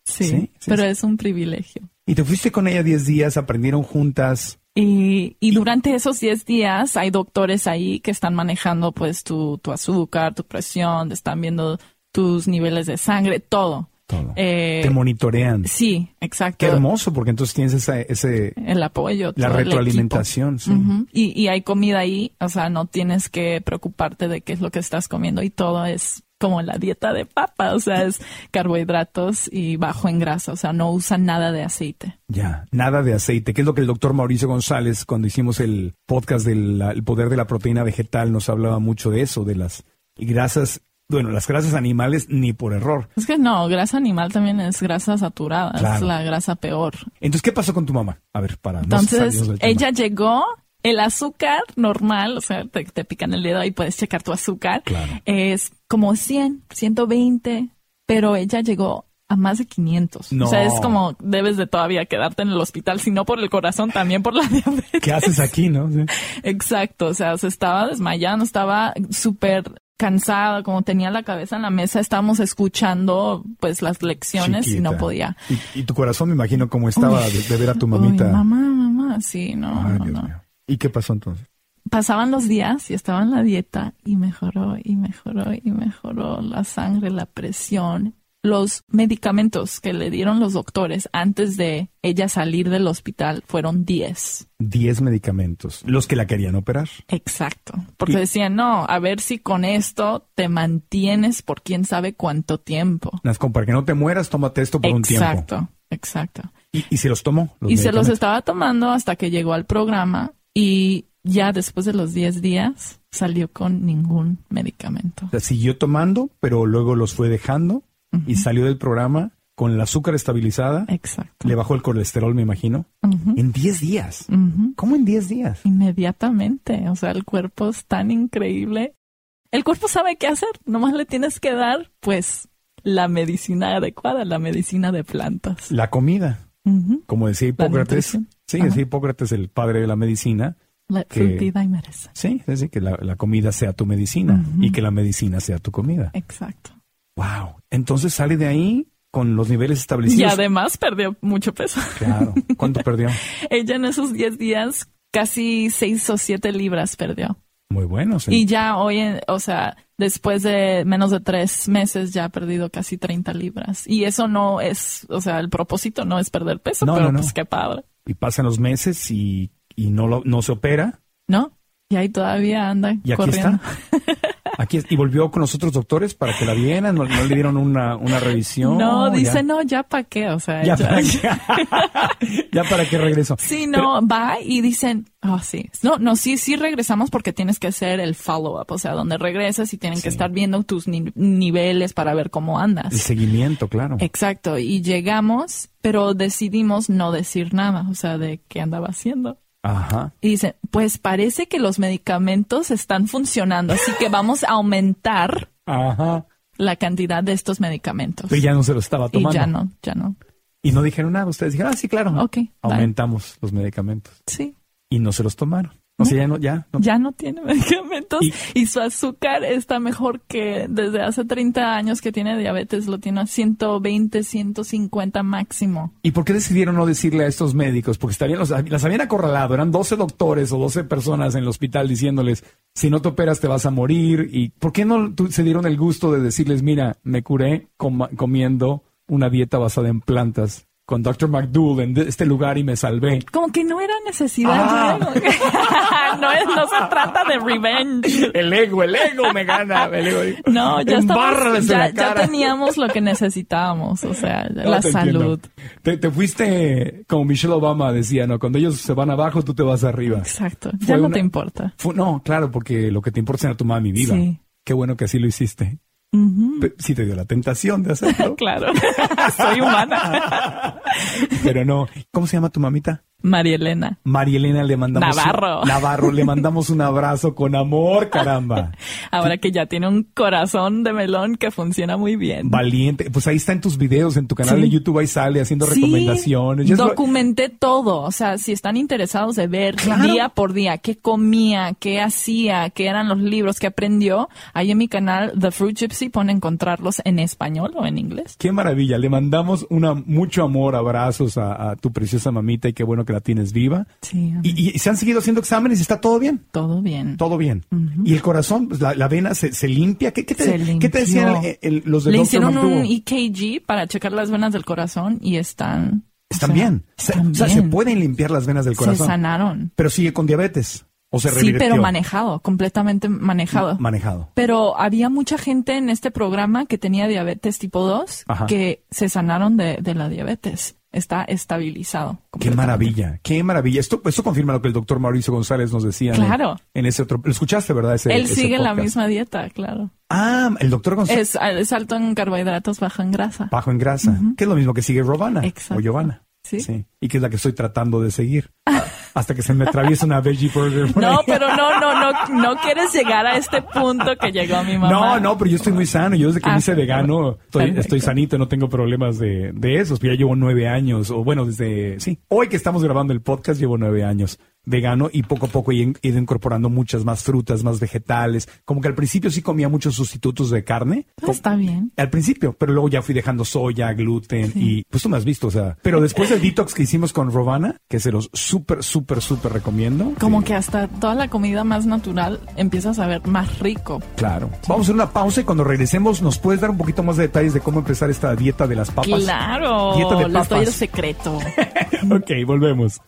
[SPEAKER 5] Sí, pero es un privilegio.
[SPEAKER 3] Y te fuiste con ella 10 días, aprendieron juntas.
[SPEAKER 5] Y, y durante esos 10 días hay doctores ahí que están manejando pues tu, tu azúcar, tu presión, te están viendo tus niveles de sangre, todo.
[SPEAKER 3] Todo.
[SPEAKER 5] Eh,
[SPEAKER 3] te monitorean.
[SPEAKER 5] sí, exacto.
[SPEAKER 3] Qué hermoso, porque entonces tienes esa, ese,
[SPEAKER 5] El apoyo.
[SPEAKER 3] la retroalimentación.
[SPEAKER 5] y, y hay comida ahí, o sea, no tienes que preocuparte de qué es lo que estás comiendo y todo es como la dieta de papa, o sea, es carbohidratos y bajo en grasa, o sea, no usan nada de aceite.
[SPEAKER 3] Ya, nada de aceite, que es lo que el doctor Mauricio González, cuando hicimos el podcast del el poder de la proteína vegetal, nos hablaba mucho de eso, de las grasas bueno, las grasas animales ni por error.
[SPEAKER 5] Es que no, grasa animal también es grasa saturada,
[SPEAKER 3] Claro.
[SPEAKER 5] es la grasa peor.
[SPEAKER 3] Entonces, ¿qué pasó con tu mamá? A ver, para
[SPEAKER 5] Entonces, ella llegó, el azúcar normal, o sea, te, te pican el dedo y puedes checar tu azúcar,
[SPEAKER 3] Claro.
[SPEAKER 5] es como 100, 120, pero ella llegó a más de 500.
[SPEAKER 3] No.
[SPEAKER 5] O sea, es como debes de todavía quedarte en el hospital, si no por el corazón, también por la diabetes.
[SPEAKER 3] ¿Qué haces aquí, no? Sí.
[SPEAKER 5] Exacto, o sea, se estaba desmayando, estaba súper cansada, como tenía la cabeza en la mesa, estábamos escuchando pues las lecciones y no podía.
[SPEAKER 3] Y, y tu corazón me imagino cómo estaba de, de ver a tu mamita.
[SPEAKER 5] Uy, mamá, mamá, sí, no,
[SPEAKER 3] Ay,
[SPEAKER 5] no,
[SPEAKER 3] Dios
[SPEAKER 5] no.
[SPEAKER 3] mío. ¿Y qué pasó entonces?
[SPEAKER 5] Pasaban los días y estaba en la dieta y mejoró y mejoró y mejoró la sangre, la presión, los medicamentos que le dieron los doctores antes de ella salir del hospital fueron 10.
[SPEAKER 3] 10 medicamentos, los que la querían operar.
[SPEAKER 5] Exacto. Porque
[SPEAKER 3] Y-
[SPEAKER 5] decían, no, a ver si con esto te mantienes por quién sabe cuánto tiempo.
[SPEAKER 3] Las para que no te mueras, tómate esto por un tiempo.
[SPEAKER 5] Exacto, exacto.
[SPEAKER 3] ¿Y, y se los tomó? los
[SPEAKER 5] y se los estaba tomando hasta que llegó al programa y ya después de los 10 días salió con ningún medicamento.
[SPEAKER 3] O sea, siguió tomando, pero luego los fue dejando y salió del programa con el azúcar estabilizada.
[SPEAKER 5] Exacto.
[SPEAKER 3] Le bajó el colesterol, me imagino. En 10 días.
[SPEAKER 5] ujú.
[SPEAKER 3] ¿Cómo en 10 días?
[SPEAKER 5] Inmediatamente. O sea, el cuerpo es tan increíble. El cuerpo sabe qué hacer. Nomás le tienes que dar, pues, la medicina adecuada, la medicina de plantas.
[SPEAKER 3] La comida. Como decía Hipócrates. Sí, decía Hipócrates, el padre de la medicina.
[SPEAKER 5] La
[SPEAKER 3] que-
[SPEAKER 5] y merece.
[SPEAKER 3] Sí, es decir, que la, la comida sea tu medicina y que la medicina sea tu comida.
[SPEAKER 5] Exacto.
[SPEAKER 3] Wow. Entonces sale de ahí con los niveles
[SPEAKER 5] Y
[SPEAKER 3] establecidos.
[SPEAKER 5] además perdió mucho peso.
[SPEAKER 3] Claro. ¿Cuánto perdió?
[SPEAKER 5] Ella en esos 10 días casi 6 o 7 libras perdió.
[SPEAKER 3] Muy bueno. sí.
[SPEAKER 5] Y ya hoy, en- o sea, después de menos de tres meses ya ha perdido casi 30 libras. Y eso no es, o sea, el propósito no es perder peso,
[SPEAKER 3] No,
[SPEAKER 5] pero
[SPEAKER 3] no, no.
[SPEAKER 5] pues qué padre,
[SPEAKER 3] Y pasan los meses y, y no, lo, no se opera.
[SPEAKER 5] ¿no? Y ahí todavía anda
[SPEAKER 3] Y aquí
[SPEAKER 5] corriendo.
[SPEAKER 3] está. Aquí es- y volvió con los otros doctores para que la vieran, no, no le dieron una, una revisión.
[SPEAKER 5] No, dice,
[SPEAKER 3] ya.
[SPEAKER 5] no, ya para qué, o sea,
[SPEAKER 3] Ya,
[SPEAKER 5] ya-
[SPEAKER 3] para qué, ya para qué regreso.
[SPEAKER 5] Sí, no, va y dicen, oh, sí. No, no, sí, sí regresamos porque tienes que hacer el follow-up, o sea, donde regresas y tienen que estar viendo tus ni- niveles para ver cómo andas.
[SPEAKER 3] El seguimiento, claro.
[SPEAKER 5] Exacto, y llegamos, pero decidimos no decir nada, o sea, de qué andaba haciendo.
[SPEAKER 3] Ajá.
[SPEAKER 5] Y dicen, pues parece que los medicamentos están funcionando, así que vamos a aumentar
[SPEAKER 3] Ajá.
[SPEAKER 5] la cantidad de estos medicamentos.
[SPEAKER 3] Pero ya no se lo estaba
[SPEAKER 5] y
[SPEAKER 3] tomando.
[SPEAKER 5] ya no, ya no.
[SPEAKER 3] Y no dijeron nada. Ustedes dijeron, ah, sí, claro.
[SPEAKER 5] Ok.
[SPEAKER 3] Aumentamos los medicamentos.
[SPEAKER 5] Sí,
[SPEAKER 3] Y no se los tomaron. O sea, ya no, ya. No.
[SPEAKER 5] ya no tiene medicamentos
[SPEAKER 3] Y-
[SPEAKER 5] y, su azúcar está mejor que desde hace 30 años que tiene diabetes, lo tiene a 120, 150 máximo.
[SPEAKER 3] ¿Y por qué decidieron no decirle a estos médicos? Porque estarían los, las habían acorralado. Eran 12 doctores o 12 personas en el hospital diciéndoles, si no te operas te vas a morir. ¿Y por qué no se dieron el gusto de decirles, mira, me curé comiendo una dieta basada en plantas con Dr. McDougall en este lugar y me salvé?
[SPEAKER 5] Como que no era necesidad.
[SPEAKER 3] Ah.
[SPEAKER 5] no, es, no se trata de revenge.
[SPEAKER 3] El ego, el ego me gana. El ego.
[SPEAKER 5] No, ya, estamos, ya, ya teníamos lo que necesitábamos, o sea,
[SPEAKER 3] No,
[SPEAKER 5] la
[SPEAKER 3] te
[SPEAKER 5] salud.
[SPEAKER 3] Te, te fuiste, como Michelle Obama decía, ¿no? Cuando ellos se van abajo, tú te vas arriba.
[SPEAKER 5] Exacto,
[SPEAKER 3] Fue
[SPEAKER 5] ya no
[SPEAKER 3] una-
[SPEAKER 5] te importa.
[SPEAKER 3] No, claro, porque lo que te importa es a tu mami viva.
[SPEAKER 5] Sí.
[SPEAKER 3] Qué bueno que así lo hiciste. Sí te dio la tentación de hacerlo,
[SPEAKER 5] Claro, soy humana.
[SPEAKER 3] pero no. ¿Cómo se llama tu mamita?
[SPEAKER 5] María Elena.
[SPEAKER 3] María Elena le mandamos
[SPEAKER 5] Navarro.
[SPEAKER 3] un, Navarro le mandamos un abrazo con amor, caramba.
[SPEAKER 5] Ahora que ya tiene un corazón de melón que funciona muy bien.
[SPEAKER 3] Valiente. Pues ahí está en tus videos, en tu canal
[SPEAKER 5] Sí.
[SPEAKER 3] de YouTube, ahí sale haciendo
[SPEAKER 5] Sí,
[SPEAKER 3] recomendaciones. Lo-
[SPEAKER 5] documenté todo. O sea, si están interesados de ver
[SPEAKER 3] Claro.
[SPEAKER 5] día por día qué comía, qué hacía, qué eran los libros que aprendió, ahí en mi canal The Fruit Gypsy pueden encontrarlos en español o en inglés.
[SPEAKER 3] Qué maravilla. Le mandamos una mucho amor, abrazos a, a tu preciosa mamita y qué bueno que la tienes viva.
[SPEAKER 5] Sí,
[SPEAKER 3] Y, y se han seguido haciendo exámenes y está todo bien.
[SPEAKER 5] todo bien.
[SPEAKER 3] Todo bien. Y el corazón, pues, la, la vena se, se limpia. ¿Qué, qué te,
[SPEAKER 5] Se
[SPEAKER 3] ¿qué te decían
[SPEAKER 5] limpió.
[SPEAKER 3] el- el- los de
[SPEAKER 5] Le
[SPEAKER 3] Dr.
[SPEAKER 5] hicieron un? EKG para checar las venas del corazón y están... o
[SPEAKER 3] Están
[SPEAKER 5] sea,
[SPEAKER 3] bien. Se- o sea, se pueden limpiar las venas del
[SPEAKER 5] Se
[SPEAKER 3] corazón.
[SPEAKER 5] sanaron.
[SPEAKER 3] pero sigue con diabetes. O se
[SPEAKER 5] Sí, pero manejado, completamente manejado.
[SPEAKER 3] Manejado.
[SPEAKER 5] Pero había mucha gente en este programa que tenía diabetes tipo 2
[SPEAKER 3] Ajá.
[SPEAKER 5] que se sanaron de, de la diabetes. Está estabilizado.
[SPEAKER 3] Qué maravilla, qué maravilla. Esto, esto confirma lo que el doctor Mauricio González nos decía. en-
[SPEAKER 5] Claro.
[SPEAKER 3] En, ese otro, lo escuchaste, ¿verdad? Ese,
[SPEAKER 5] Él
[SPEAKER 3] ese
[SPEAKER 5] sigue la misma dieta, claro.
[SPEAKER 3] Ah, el doctor González.
[SPEAKER 5] Es, es alto en carbohidratos, bajo en grasa.
[SPEAKER 3] Bajo en grasa, que es lo mismo que sigue Robana
[SPEAKER 5] Exacto.
[SPEAKER 3] o Giovanna.
[SPEAKER 5] Sí.
[SPEAKER 3] Y que es la que estoy tratando de seguir. Hasta que se me atraviesa una veggie burger.
[SPEAKER 5] No, pero no, no, no, no quieres llegar a este punto que llegó mi mamá.
[SPEAKER 3] No, no, pero yo estoy muy sano. Yo desde que
[SPEAKER 5] Ah,
[SPEAKER 3] me hice vegano estoy, estoy sanito, no tengo problemas de, de esos. Ya llevo nueve años, o bueno, desde, sí, hoy que estamos grabando el podcast llevo nueve años vegano y poco a poco he ido incorporando muchas más frutas, más vegetales. Como que al principio sí comía muchos sustitutos de carne.
[SPEAKER 5] Ah, Está bien.
[SPEAKER 3] Al principio, pero luego ya fui dejando soya, gluten y pues tú me has visto, o sea, pero después del detox que hicimos con Robana, que se los súper, súper, súper recomiendo.
[SPEAKER 5] Como
[SPEAKER 3] Sí,
[SPEAKER 5] que hasta toda la comida más natural empieza a saber más rico.
[SPEAKER 3] Claro. Vamos a hacer una pausa y cuando regresemos nos puedes dar un poquito más de detalles de cómo empezar esta dieta de las papas.
[SPEAKER 5] Claro,
[SPEAKER 3] Dieta de
[SPEAKER 5] les doy el
[SPEAKER 3] papas.
[SPEAKER 5] secreto.
[SPEAKER 3] ok, volvemos.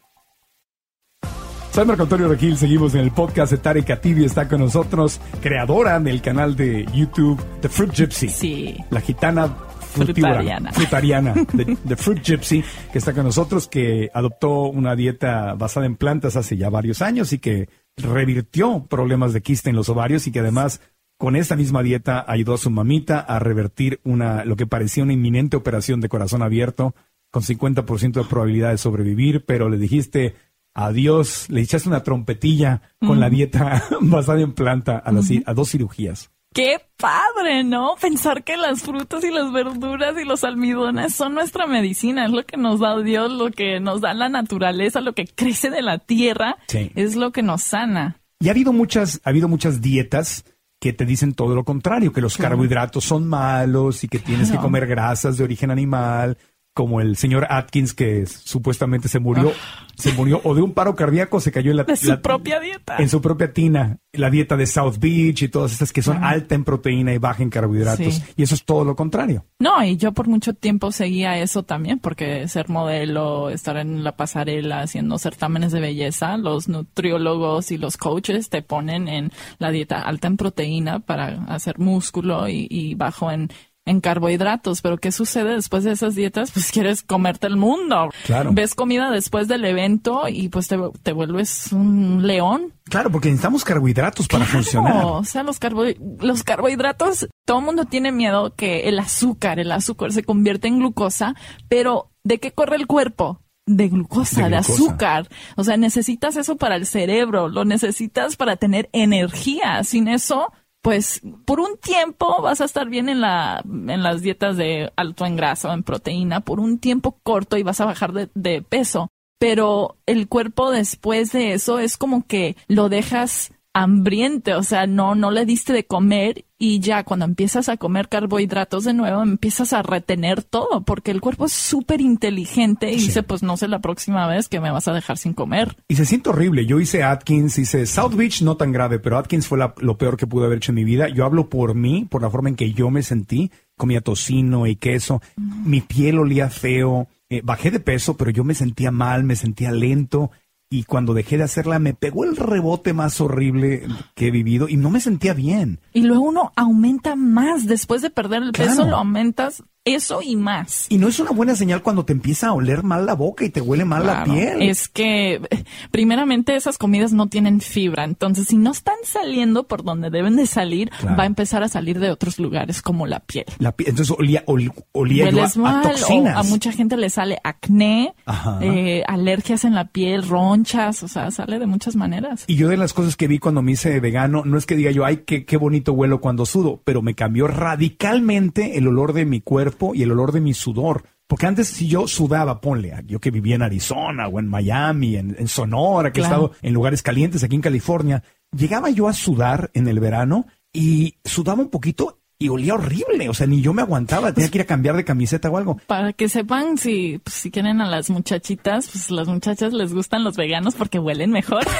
[SPEAKER 3] Soy Marco Antonio Regil, seguimos en el podcast de Tarek Katibi, está con nosotros, creadora del canal de YouTube The Fruit Gypsy.
[SPEAKER 5] Sí.
[SPEAKER 3] La gitana
[SPEAKER 5] Frutariana.
[SPEAKER 3] frutariana, de, de Fruit Gypsy, que está con nosotros, que adoptó una dieta basada en plantas hace ya varios años y que revirtió problemas de quiste en los ovarios y que además con esta misma dieta ayudó a su mamita a revertir una, lo que parecía una inminente operación de corazón abierto con 50% de probabilidad de sobrevivir, pero le dijiste adiós, le echaste una trompetilla con la dieta basada en planta a, las, a dos cirugías.
[SPEAKER 5] Qué padre, ¿no? Pensar que las frutas y las verduras y los almidones son nuestra medicina, es lo que nos da Dios, lo que nos da la naturaleza, lo que crece de la tierra,
[SPEAKER 3] Sí.
[SPEAKER 5] es lo que nos sana.
[SPEAKER 3] Y ha habido muchas, ha habido muchas dietas que te dicen todo lo contrario, que los carbohidratos son malos y que tienes que comer grasas de origen animal, como el señor Atkins que supuestamente se murió, se murió o de un paro cardíaco, se cayó en la.
[SPEAKER 5] De su
[SPEAKER 3] la-
[SPEAKER 5] propia dieta.
[SPEAKER 3] en su propia tina, la dieta de South Beach y todas estas que son alta en proteína y baja en carbohidratos.
[SPEAKER 5] Sí.
[SPEAKER 3] Y eso es todo lo contrario.
[SPEAKER 5] No, y yo por mucho tiempo seguía eso también, porque ser modelo, estar en la pasarela haciendo certámenes de belleza, los nutriólogos y los coaches te ponen en la dieta alta en proteína para hacer músculo y, y bajo en, en carbohidratos. Pero ¿qué sucede después de esas dietas? Pues quieres comerte el mundo.
[SPEAKER 3] Claro.
[SPEAKER 5] Ves comida después del evento y pues te, te vuelves un león.
[SPEAKER 3] Claro, porque necesitamos carbohidratos para
[SPEAKER 5] Claro,
[SPEAKER 3] funcionar.
[SPEAKER 5] O sea, los, carbo- los carbohidratos, todo el mundo tiene miedo que el azúcar, el azúcar se convierte en glucosa, pero ¿de qué corre el cuerpo? De glucosa,
[SPEAKER 3] De
[SPEAKER 5] de,
[SPEAKER 3] glucosa.
[SPEAKER 5] azúcar. O sea, necesitas eso para el cerebro, lo necesitas para tener energía. Sin eso, pues por un tiempo vas a estar bien en la en las dietas de alto en grasa o en proteína por un tiempo corto y vas a bajar de, de peso. Pero el cuerpo después de eso es como que lo dejas hambriente, o sea, no, no le diste de comer y ya cuando empiezas a comer carbohidratos de nuevo empiezas a retener todo, porque el cuerpo es súper inteligente y
[SPEAKER 3] Sí.
[SPEAKER 5] dice, pues no sé la próxima vez que me vas a dejar sin comer.
[SPEAKER 3] Y se siente horrible. Yo hice Atkins, hice South Beach, no tan grave, pero Atkins fue la- lo peor que pude haber hecho en mi vida. Yo hablo por mí, por la forma en que yo me sentí. Comía tocino y queso. Mi piel olía feo. Eh, bajé de peso, pero yo me sentía mal, me sentía lento. Y cuando dejé de hacerla, me pegó el rebote más horrible que he vivido y no me sentía bien.
[SPEAKER 5] Y luego uno aumenta más, después de perder el peso lo aumentas eso y más.
[SPEAKER 3] Y no es una buena señal cuando te empieza a oler mal la boca y te huele mal la piel.
[SPEAKER 5] Es que primeramente esas comidas no tienen fibra, entonces si no están saliendo por donde deben de salir,
[SPEAKER 3] Claro.
[SPEAKER 5] va a empezar a salir de otros lugares como la piel.
[SPEAKER 3] La piel- entonces olía, ol- olía yo a,
[SPEAKER 5] mal,
[SPEAKER 3] toxinas.
[SPEAKER 5] a mucha gente le sale acné, eh, alergias en la piel, ronchas, o sea, sale de muchas maneras.
[SPEAKER 3] Y yo de las cosas que vi cuando me hice vegano, no es que diga yo, ay, qué, qué bonito huelo cuando sudo, pero me cambió radicalmente el olor de mi cuerpo y el olor de mi sudor. Porque antes si yo sudaba, ponle, yo que vivía en Arizona o en Miami, en, en Sonora, que he estado en lugares calientes aquí en California, llegaba yo a sudar en el verano y sudaba un poquito y olía horrible. O sea, ni yo me aguantaba, tenía que ir a cambiar de camiseta o algo.
[SPEAKER 5] Para que sepan si, pues, si quieren a las muchachitas, pues las muchachas les gustan los veganos porque huelen mejor.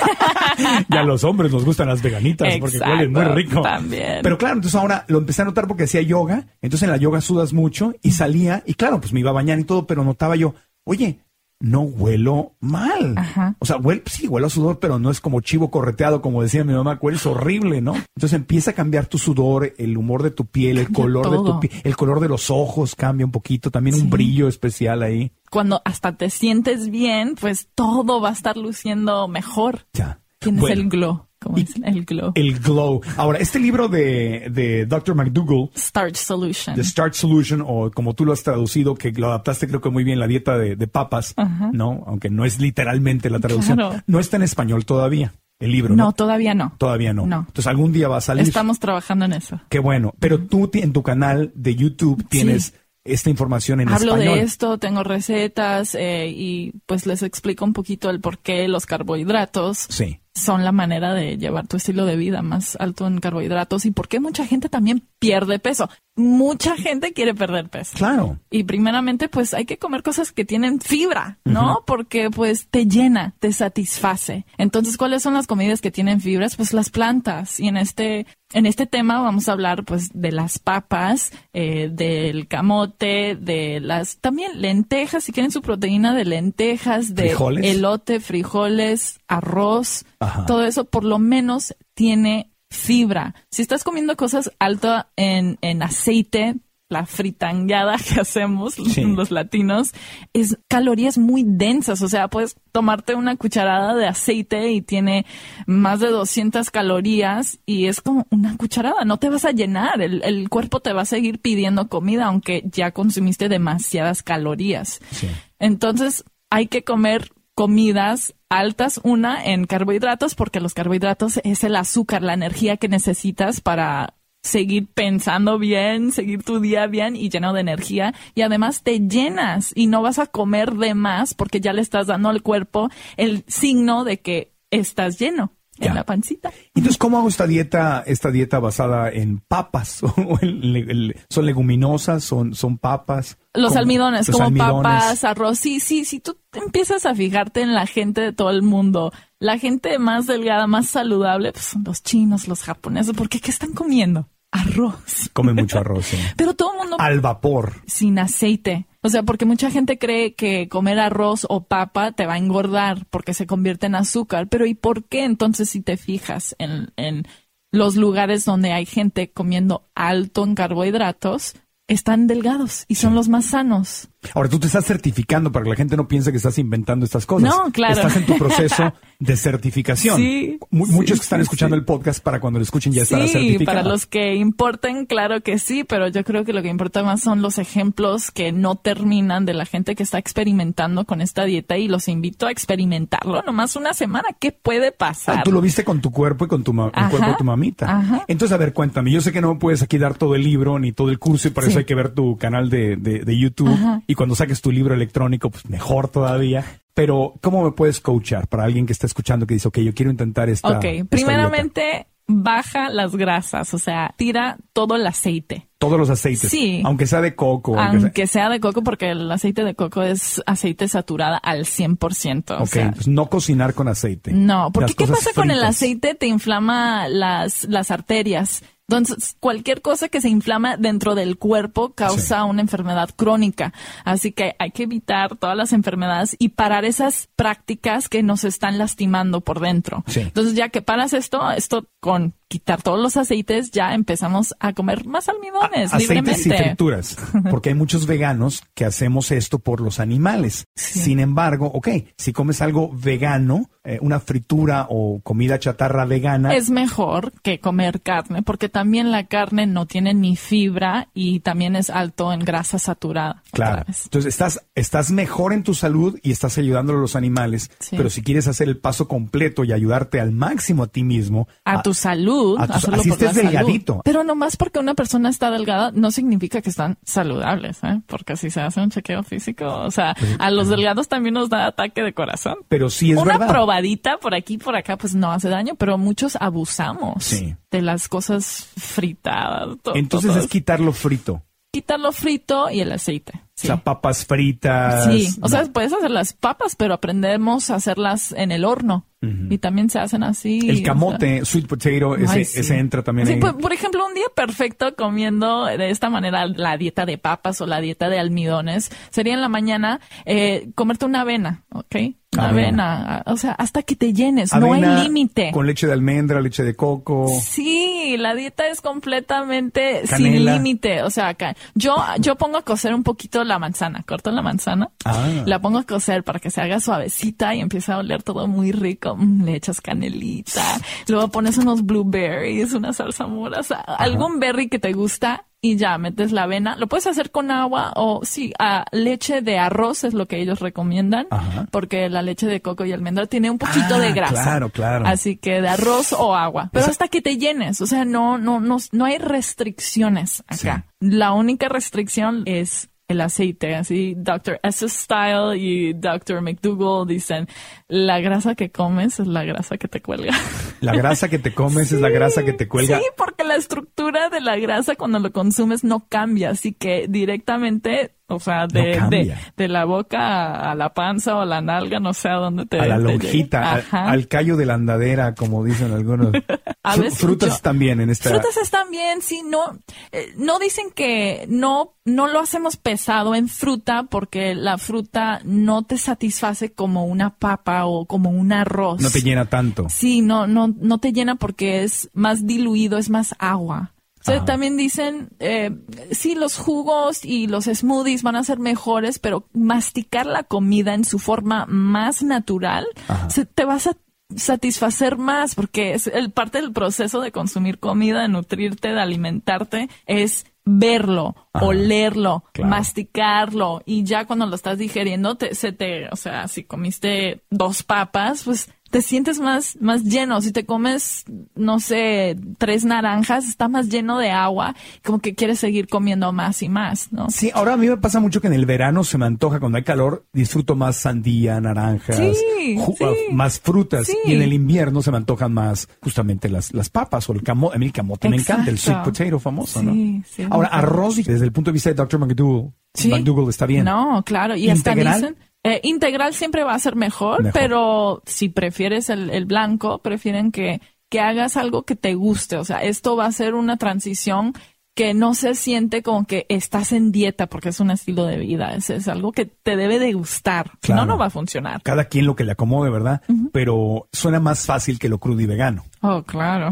[SPEAKER 3] Y a los hombres nos gustan las veganitas porque huelen muy rico.
[SPEAKER 5] también.
[SPEAKER 3] Pero claro, entonces ahora lo empecé a notar porque hacía yoga. Entonces en la yoga sudas mucho y salía y claro, pues me iba a bañar y todo, pero notaba yo, oye, no huelo mal.
[SPEAKER 5] Ajá.
[SPEAKER 3] O sea, huele, sí, huelo a sudor, pero no es como chivo correteado, como decía mi mamá, hueles horrible, ¿no? Entonces empieza a cambiar tu sudor, el humor de tu piel, el
[SPEAKER 5] Cambia
[SPEAKER 3] color de tu piel, el color de los ojos cambia un poquito, también un brillo especial ahí.
[SPEAKER 5] Cuando hasta te sientes bien, pues todo va a estar luciendo mejor.
[SPEAKER 3] Ya.
[SPEAKER 5] Tienes
[SPEAKER 3] Bueno,
[SPEAKER 5] el glow, como
[SPEAKER 3] y-
[SPEAKER 5] dicen, el glow.
[SPEAKER 3] el glow. Ahora, este libro de, de Dr. McDougall,
[SPEAKER 5] Starch Solution.
[SPEAKER 3] The Start Solution, o como tú lo has traducido, que lo adaptaste creo que muy bien, la dieta de, de papas, ¿no? Aunque no es literalmente la traducción.
[SPEAKER 5] Claro.
[SPEAKER 3] No está en español todavía, el libro, ¿no?
[SPEAKER 5] no, todavía no.
[SPEAKER 3] Todavía no.
[SPEAKER 5] No.
[SPEAKER 3] Entonces algún día va a salir.
[SPEAKER 5] Estamos trabajando en eso.
[SPEAKER 3] Qué bueno. Pero tú en tu canal de YouTube tienes esta información en
[SPEAKER 5] Hablo
[SPEAKER 3] español.
[SPEAKER 5] de esto, tengo recetas eh, y pues les explico un poquito el por qué los carbohidratos
[SPEAKER 3] Sí.
[SPEAKER 5] Son la manera de llevar tu estilo de vida más alto en carbohidratos y por qué mucha gente también pierde peso. Mucha gente quiere perder peso.
[SPEAKER 3] Claro.
[SPEAKER 5] Y primeramente, pues hay que comer cosas que tienen fibra, ¿no? Porque pues te llena, te satisface. Entonces, ¿cuáles son las comidas que tienen fibras? Pues las plantas. Y en este, en este tema vamos a hablar pues de las papas, eh, del camote, de las también lentejas, si quieren su proteína de lentejas, de
[SPEAKER 3] Frijoles.
[SPEAKER 5] elote, frijoles, arroz,
[SPEAKER 3] Ajá.
[SPEAKER 5] todo eso por lo menos tiene fibra. Si estás comiendo cosas altas en, en aceite, la fritangueada que hacemos
[SPEAKER 3] Sí.
[SPEAKER 5] los latinos, es calorías muy densas. O sea, puedes tomarte una cucharada de aceite y tiene más de 200 calorías y es como una cucharada. No te vas a llenar. El, el cuerpo te va a seguir pidiendo comida aunque ya consumiste demasiadas calorías.
[SPEAKER 3] Sí.
[SPEAKER 5] Entonces, hay que comer comidas altas, una en carbohidratos, porque los carbohidratos es el azúcar, la energía que necesitas para seguir pensando bien, seguir tu día bien y lleno de energía. Y además te llenas y no vas a comer de más porque ya le estás dando al cuerpo el signo de que estás lleno
[SPEAKER 3] Ya.
[SPEAKER 5] en la pancita.
[SPEAKER 3] Entonces, ¿cómo hago esta dieta, esta dieta basada en papas? ¿O en le- el- ¿Son leguminosas? ¿Son, son papas?
[SPEAKER 5] Los
[SPEAKER 3] ¿Cómo?
[SPEAKER 5] almidones,
[SPEAKER 3] Los
[SPEAKER 5] como
[SPEAKER 3] almidones.
[SPEAKER 5] papas, arroz. Sí, sí, si tú te empiezas a fijarte en la gente de todo el mundo, la gente más delgada, más saludable, pues son los chinos, los japoneses, porque ¿qué están comiendo? Arroz.
[SPEAKER 3] Come mucho arroz. sí.
[SPEAKER 5] Pero todo el mundo
[SPEAKER 3] Al vapor.
[SPEAKER 5] sin aceite. O sea, porque mucha gente cree que comer arroz o papa te va a engordar porque se convierte en azúcar. Pero ¿y por qué entonces si te fijas en, en los lugares donde hay gente comiendo alto en carbohidratos, están delgados y son los más sanos?
[SPEAKER 3] Ahora, tú te estás certificando para que la gente no piense que estás inventando estas cosas.
[SPEAKER 5] No, claro.
[SPEAKER 3] Estás en tu proceso de certificación.
[SPEAKER 5] Sí,
[SPEAKER 3] Mu-
[SPEAKER 5] sí,
[SPEAKER 3] Muchos que están
[SPEAKER 5] sí,
[SPEAKER 3] escuchando
[SPEAKER 5] sí.
[SPEAKER 3] el podcast para cuando lo escuchen ya estará
[SPEAKER 5] Sí,
[SPEAKER 3] certificado.
[SPEAKER 5] para los que importen, claro que sí, pero yo creo que lo que importa más son los ejemplos que no terminan de la gente que está experimentando con esta dieta y los invito a experimentarlo nomás una semana. ¿Qué puede pasar?
[SPEAKER 3] Ah, tú lo viste con tu cuerpo y con tu ma- el
[SPEAKER 5] Ajá,
[SPEAKER 3] cuerpo de tu mamita.
[SPEAKER 5] ajá.
[SPEAKER 3] Entonces, a ver, cuéntame. Yo sé que no puedes aquí dar todo el libro ni todo el curso y por eso
[SPEAKER 5] Sí.
[SPEAKER 3] hay que ver tu canal de, de- de YouTube.
[SPEAKER 5] Ajá.
[SPEAKER 3] Y cuando saques tu libro electrónico, pues mejor todavía. Pero, ¿cómo me puedes coachar para alguien que está escuchando que dice, ok, yo quiero intentar esta.
[SPEAKER 5] Ok,
[SPEAKER 3] esta
[SPEAKER 5] primeramente baja las grasas, o sea, tira todo el aceite.
[SPEAKER 3] Todos los aceites.
[SPEAKER 5] Sí.
[SPEAKER 3] Aunque sea de coco. aunque sea-
[SPEAKER 5] Aunque sea de coco, porque el aceite de coco es aceite saturada al 100%. o
[SPEAKER 3] Ok,
[SPEAKER 5] sea,
[SPEAKER 3] pues no cocinar con aceite.
[SPEAKER 5] No, porque ¿qué pasa con el aceite? Te inflama las, las arterias. Entonces, cualquier cosa que se inflama dentro del cuerpo causa una enfermedad crónica. Así que hay que evitar todas las enfermedades y parar esas prácticas que nos están lastimando por dentro.
[SPEAKER 3] Sí.
[SPEAKER 5] Entonces, ya que paras esto, esto con quitar todos los aceites, ya empezamos a comer más almidones
[SPEAKER 3] A- aceites y frituras, porque hay muchos veganos que hacemos esto por los animales. Sin embargo, ok, si comes algo vegano, eh, una fritura o comida chatarra vegana,
[SPEAKER 5] Es mejor que comer carne porque también la carne no tiene ni fibra y también es alto en grasa saturada.
[SPEAKER 3] claro. Entonces estás, estás mejor en tu salud y estás ayudando a los animales,
[SPEAKER 5] Sí.
[SPEAKER 3] pero si quieres hacer el paso completo y ayudarte al máximo a ti mismo,
[SPEAKER 5] A tu salud,
[SPEAKER 3] a tu- así estés
[SPEAKER 5] salud.
[SPEAKER 3] delgadito.
[SPEAKER 5] Pero nomás porque una persona está delgada no significa que están saludables, ¿eh? Porque si se hace un chequeo físico, o sea, a los delgados también nos da ataque de corazón.
[SPEAKER 3] pero sí es
[SPEAKER 5] una
[SPEAKER 3] verdad.
[SPEAKER 5] probadita por aquí por acá pues no hace daño, pero muchos abusamos
[SPEAKER 3] Sí.
[SPEAKER 5] de las cosas fritadas. to-
[SPEAKER 3] Entonces
[SPEAKER 5] todo
[SPEAKER 3] es quitar lo frito.
[SPEAKER 5] quitar lo frito y el aceite. Sí.
[SPEAKER 3] O sea, papas fritas.
[SPEAKER 5] Sí, o sea, puedes hacer las papas, pero aprendemos a hacerlas en el horno. Y también se hacen así.
[SPEAKER 3] el
[SPEAKER 5] o
[SPEAKER 3] camote, sweet potato, ese,
[SPEAKER 5] Ay, sí.
[SPEAKER 3] ese entra también
[SPEAKER 5] Sí,
[SPEAKER 3] ahí.
[SPEAKER 5] por, por ejemplo, un día perfecto comiendo de esta manera la dieta de papas o la dieta de almidones sería en la mañana eh, comerte una avena, ¿ok?
[SPEAKER 3] Avena.
[SPEAKER 5] avena, o sea, hasta que te llenes, no hay límite.
[SPEAKER 3] Con leche de almendra, leche de coco.
[SPEAKER 5] Sí, la dieta es completamente sin límite. O sea, acá, yo, yo pongo a cocer un poquito la manzana, corto la manzana,
[SPEAKER 3] Ah.
[SPEAKER 5] la pongo a cocer para que se haga suavecita y empieza a oler todo muy rico. Mm, le echas canelita, luego pones unos blueberries, una salsa mora, o sea, algún berry que te gusta y ya metes la avena. Lo puedes hacer con agua o sí, a leche de arroz es lo que ellos recomiendan,
[SPEAKER 3] Ajá.
[SPEAKER 5] porque la leche de coco y almendra tiene un poquito
[SPEAKER 3] Ah,
[SPEAKER 5] de grasa.
[SPEAKER 3] claro, claro.
[SPEAKER 5] Así que de arroz o agua. Pero hasta que te llenes. O sea, no, no, no, no hay restricciones acá. La única restricción es el aceite, así Dr. S. Style y Dr. McDougall dicen, la grasa que comes es la grasa que te cuelga.
[SPEAKER 3] La grasa que te comes es la grasa que te cuelga.
[SPEAKER 5] Sí, porque la estructura de la grasa cuando lo consumes no cambia, así que directamente, o sea, de,
[SPEAKER 3] No
[SPEAKER 5] de, de la boca a la panza o a la nalga, no sé a dónde te
[SPEAKER 3] a la lonjita, al, callo de la andadera, como dicen algunos.
[SPEAKER 5] A veces
[SPEAKER 3] frutas
[SPEAKER 5] yo-
[SPEAKER 3] también en esta.
[SPEAKER 5] Frutas están bien, sí, no, eh, no dicen que no, no lo hacemos pesado en fruta porque la fruta no te satisface como una papa o como un arroz.
[SPEAKER 3] No te llena tanto.
[SPEAKER 5] Sí, no, no, no te llena porque es más diluido, es más agua.
[SPEAKER 3] Ajá.
[SPEAKER 5] también dicen, eh, sí, los jugos y los smoothies van a ser mejores, pero masticar la comida en su forma más natural, se, te vas a satisfacer más porque es el parte del proceso de consumir comida, de nutrirte, de alimentarte, es verlo,
[SPEAKER 3] Ajá.
[SPEAKER 5] olerlo,
[SPEAKER 3] Claro.
[SPEAKER 5] masticarlo y ya cuando lo estás digeriendo te, se te, o sea, si comiste dos papas, pues te sientes más, más lleno. Si te comes, no sé, tres naranjas, está más lleno de agua, como que quieres seguir comiendo más y más, ¿no?
[SPEAKER 3] Sí, ahora a mí me pasa mucho que en el verano se me antoja, cuando hay calor, disfruto más sandía, naranjas,
[SPEAKER 5] Sí,
[SPEAKER 3] ju-
[SPEAKER 5] sí.
[SPEAKER 3] ah, más frutas.
[SPEAKER 5] Sí.
[SPEAKER 3] Y en el invierno se me antojan más justamente las, las papas o el camote. A mí el camote me encanta, el sweet potato famoso, ¿no?
[SPEAKER 5] sí,
[SPEAKER 3] ahora, arroz, desde el punto de vista de Dr. McDougall. McDougall está bien.
[SPEAKER 5] No, claro. Y hasta
[SPEAKER 3] ¿Integral?
[SPEAKER 5] dicen, eh, integral siempre va a ser mejor,
[SPEAKER 3] Mejor.
[SPEAKER 5] pero si prefieres el, el blanco, prefieren que, que hagas algo que te guste. O sea, esto va a ser una transición que no se siente como que estás en dieta porque es un estilo de vida. Es, es algo que te debe de gustar. Si
[SPEAKER 3] Claro.
[SPEAKER 5] no, no va a funcionar.
[SPEAKER 3] Cada quien lo que le acomode, ¿verdad? Pero suena más fácil que lo crudo y vegano.
[SPEAKER 5] Oh, claro.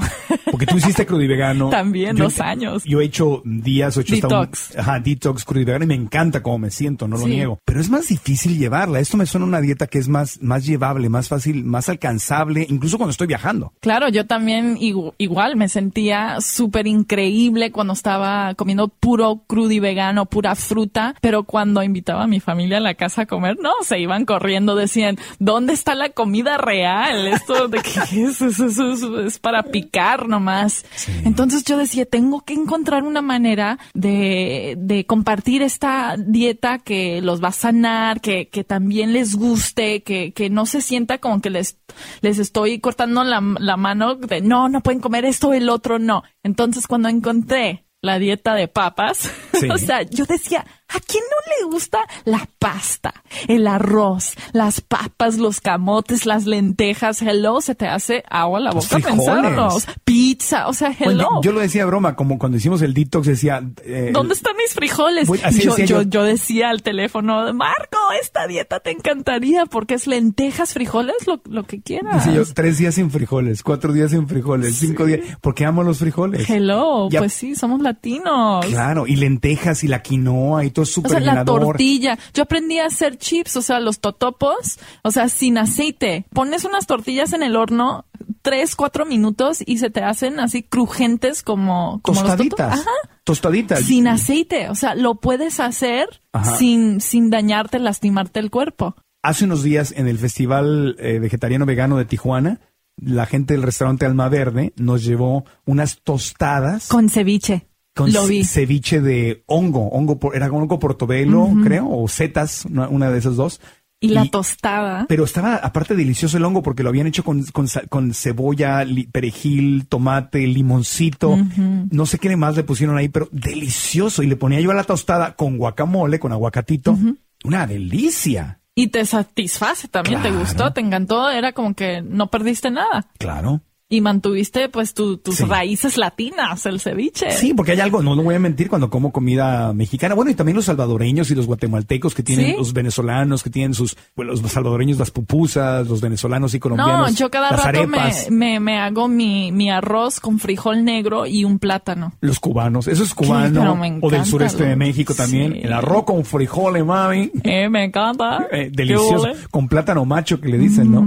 [SPEAKER 3] Porque tú hiciste crudo y vegano.
[SPEAKER 5] También,
[SPEAKER 3] Yo-
[SPEAKER 5] dos años.
[SPEAKER 3] Yo he hecho días, he hecho hasta un-
[SPEAKER 5] Detox.
[SPEAKER 3] ajá, detox crudo y vegano y me encanta cómo me siento, no lo niego. Pero es más difícil llevarla. Esto me suena una dieta que es más, más llevable, más fácil, más alcanzable, incluso cuando estoy viajando.
[SPEAKER 5] Claro, yo también igu- igual me sentía súper increíble cuando estaba comiendo puro crudo y vegano, pura fruta, pero cuando invitaba a mi familia a la casa a comer, no, se iban corriendo, decían, ¿dónde está la comida real? Esto de que es, Eso- eso- eso es para picar nomás. Entonces yo decía, tengo que encontrar una manera de, de compartir esta dieta que los va a sanar, que, que también les guste, que, que no se sienta como que les, les estoy cortando la, la mano de no, no pueden comer esto o el otro, no. Entonces cuando encontré la dieta de papas,
[SPEAKER 3] Sí.
[SPEAKER 5] o sea, yo decía, ¿a quién no le gusta la pasta, el arroz, las papas, los camotes, las lentejas? Hello, se te hace agua a la boca
[SPEAKER 3] frijoles.
[SPEAKER 5] pensarlos. Pizza, o sea, hello.
[SPEAKER 3] Bueno, yo lo decía de broma, como cuando hicimos el detox decía... eh,
[SPEAKER 5] ¿Dónde están mis frijoles?
[SPEAKER 3] Voy-
[SPEAKER 5] yo,
[SPEAKER 3] decía
[SPEAKER 5] yo,
[SPEAKER 3] yo.
[SPEAKER 5] decía al teléfono, Marco, esta dieta te encantaría porque es lentejas, frijoles, lo, lo que quieras.
[SPEAKER 3] Decía yo, tres días sin frijoles, cuatro días sin frijoles, cinco días, porque amo los frijoles.
[SPEAKER 5] Hello,
[SPEAKER 3] Ya-
[SPEAKER 5] pues sí, somos latinos.
[SPEAKER 3] Claro, y lentejas y la quinoa y todo es
[SPEAKER 5] O sea, la tortilla. Yo aprendí a hacer chips, o sea, los totopos, o sea, sin aceite. Pones unas tortillas en el horno tres, cuatro minutos y se te hacen así crujientes como, como los totopos.
[SPEAKER 3] Tostaditas.
[SPEAKER 5] Ajá.
[SPEAKER 3] Tostaditas.
[SPEAKER 5] Sin aceite. O sea, lo puedes hacer
[SPEAKER 3] Ajá.
[SPEAKER 5] sin, sin dañarte, lastimarte el cuerpo.
[SPEAKER 3] Hace unos días en el Festival eh, Vegetariano Vegano de Tijuana, la gente del restaurante Alma Verde nos llevó unas tostadas
[SPEAKER 5] Con ceviche.
[SPEAKER 3] Con
[SPEAKER 5] lo vi.
[SPEAKER 3] ceviche de hongo, hongo por- era hongo portobelo, creo, o setas, una, una de esas dos,
[SPEAKER 5] Y la tostada.
[SPEAKER 3] Pero estaba aparte delicioso el hongo porque lo habían hecho con, con, cebolla, li- perejil, tomate, limoncito. No sé qué más le pusieron ahí, pero delicioso. Y le ponía yo a la tostada con guacamole, con aguacatito. Una delicia.
[SPEAKER 5] Y te satisface también, te gustó, te encantó, era como que no perdiste nada.
[SPEAKER 3] Claro.
[SPEAKER 5] Y mantuviste pues tu- tus
[SPEAKER 3] Sí.
[SPEAKER 5] raíces latinas, el ceviche.
[SPEAKER 3] Sí, porque hay algo, no lo voy a mentir, cuando como comida mexicana. Bueno, y también los salvadoreños y los guatemaltecos que tienen,
[SPEAKER 5] ¿Sí?
[SPEAKER 3] los venezolanos que tienen sus, bueno, los salvadoreños las pupusas, los venezolanos y colombianos.
[SPEAKER 5] No, yo cada
[SPEAKER 3] las
[SPEAKER 5] rato me, me, me hago mi, mi arroz con frijol negro y un plátano.
[SPEAKER 3] Los cubanos, eso es cubano, o del sureste de México también.
[SPEAKER 5] sí.
[SPEAKER 3] El arroz con frijoles, mami.
[SPEAKER 5] Eh, me encanta.
[SPEAKER 3] Eh,
[SPEAKER 5] ¿Qué
[SPEAKER 3] delicioso. Con plátano macho que le dicen, ¿no?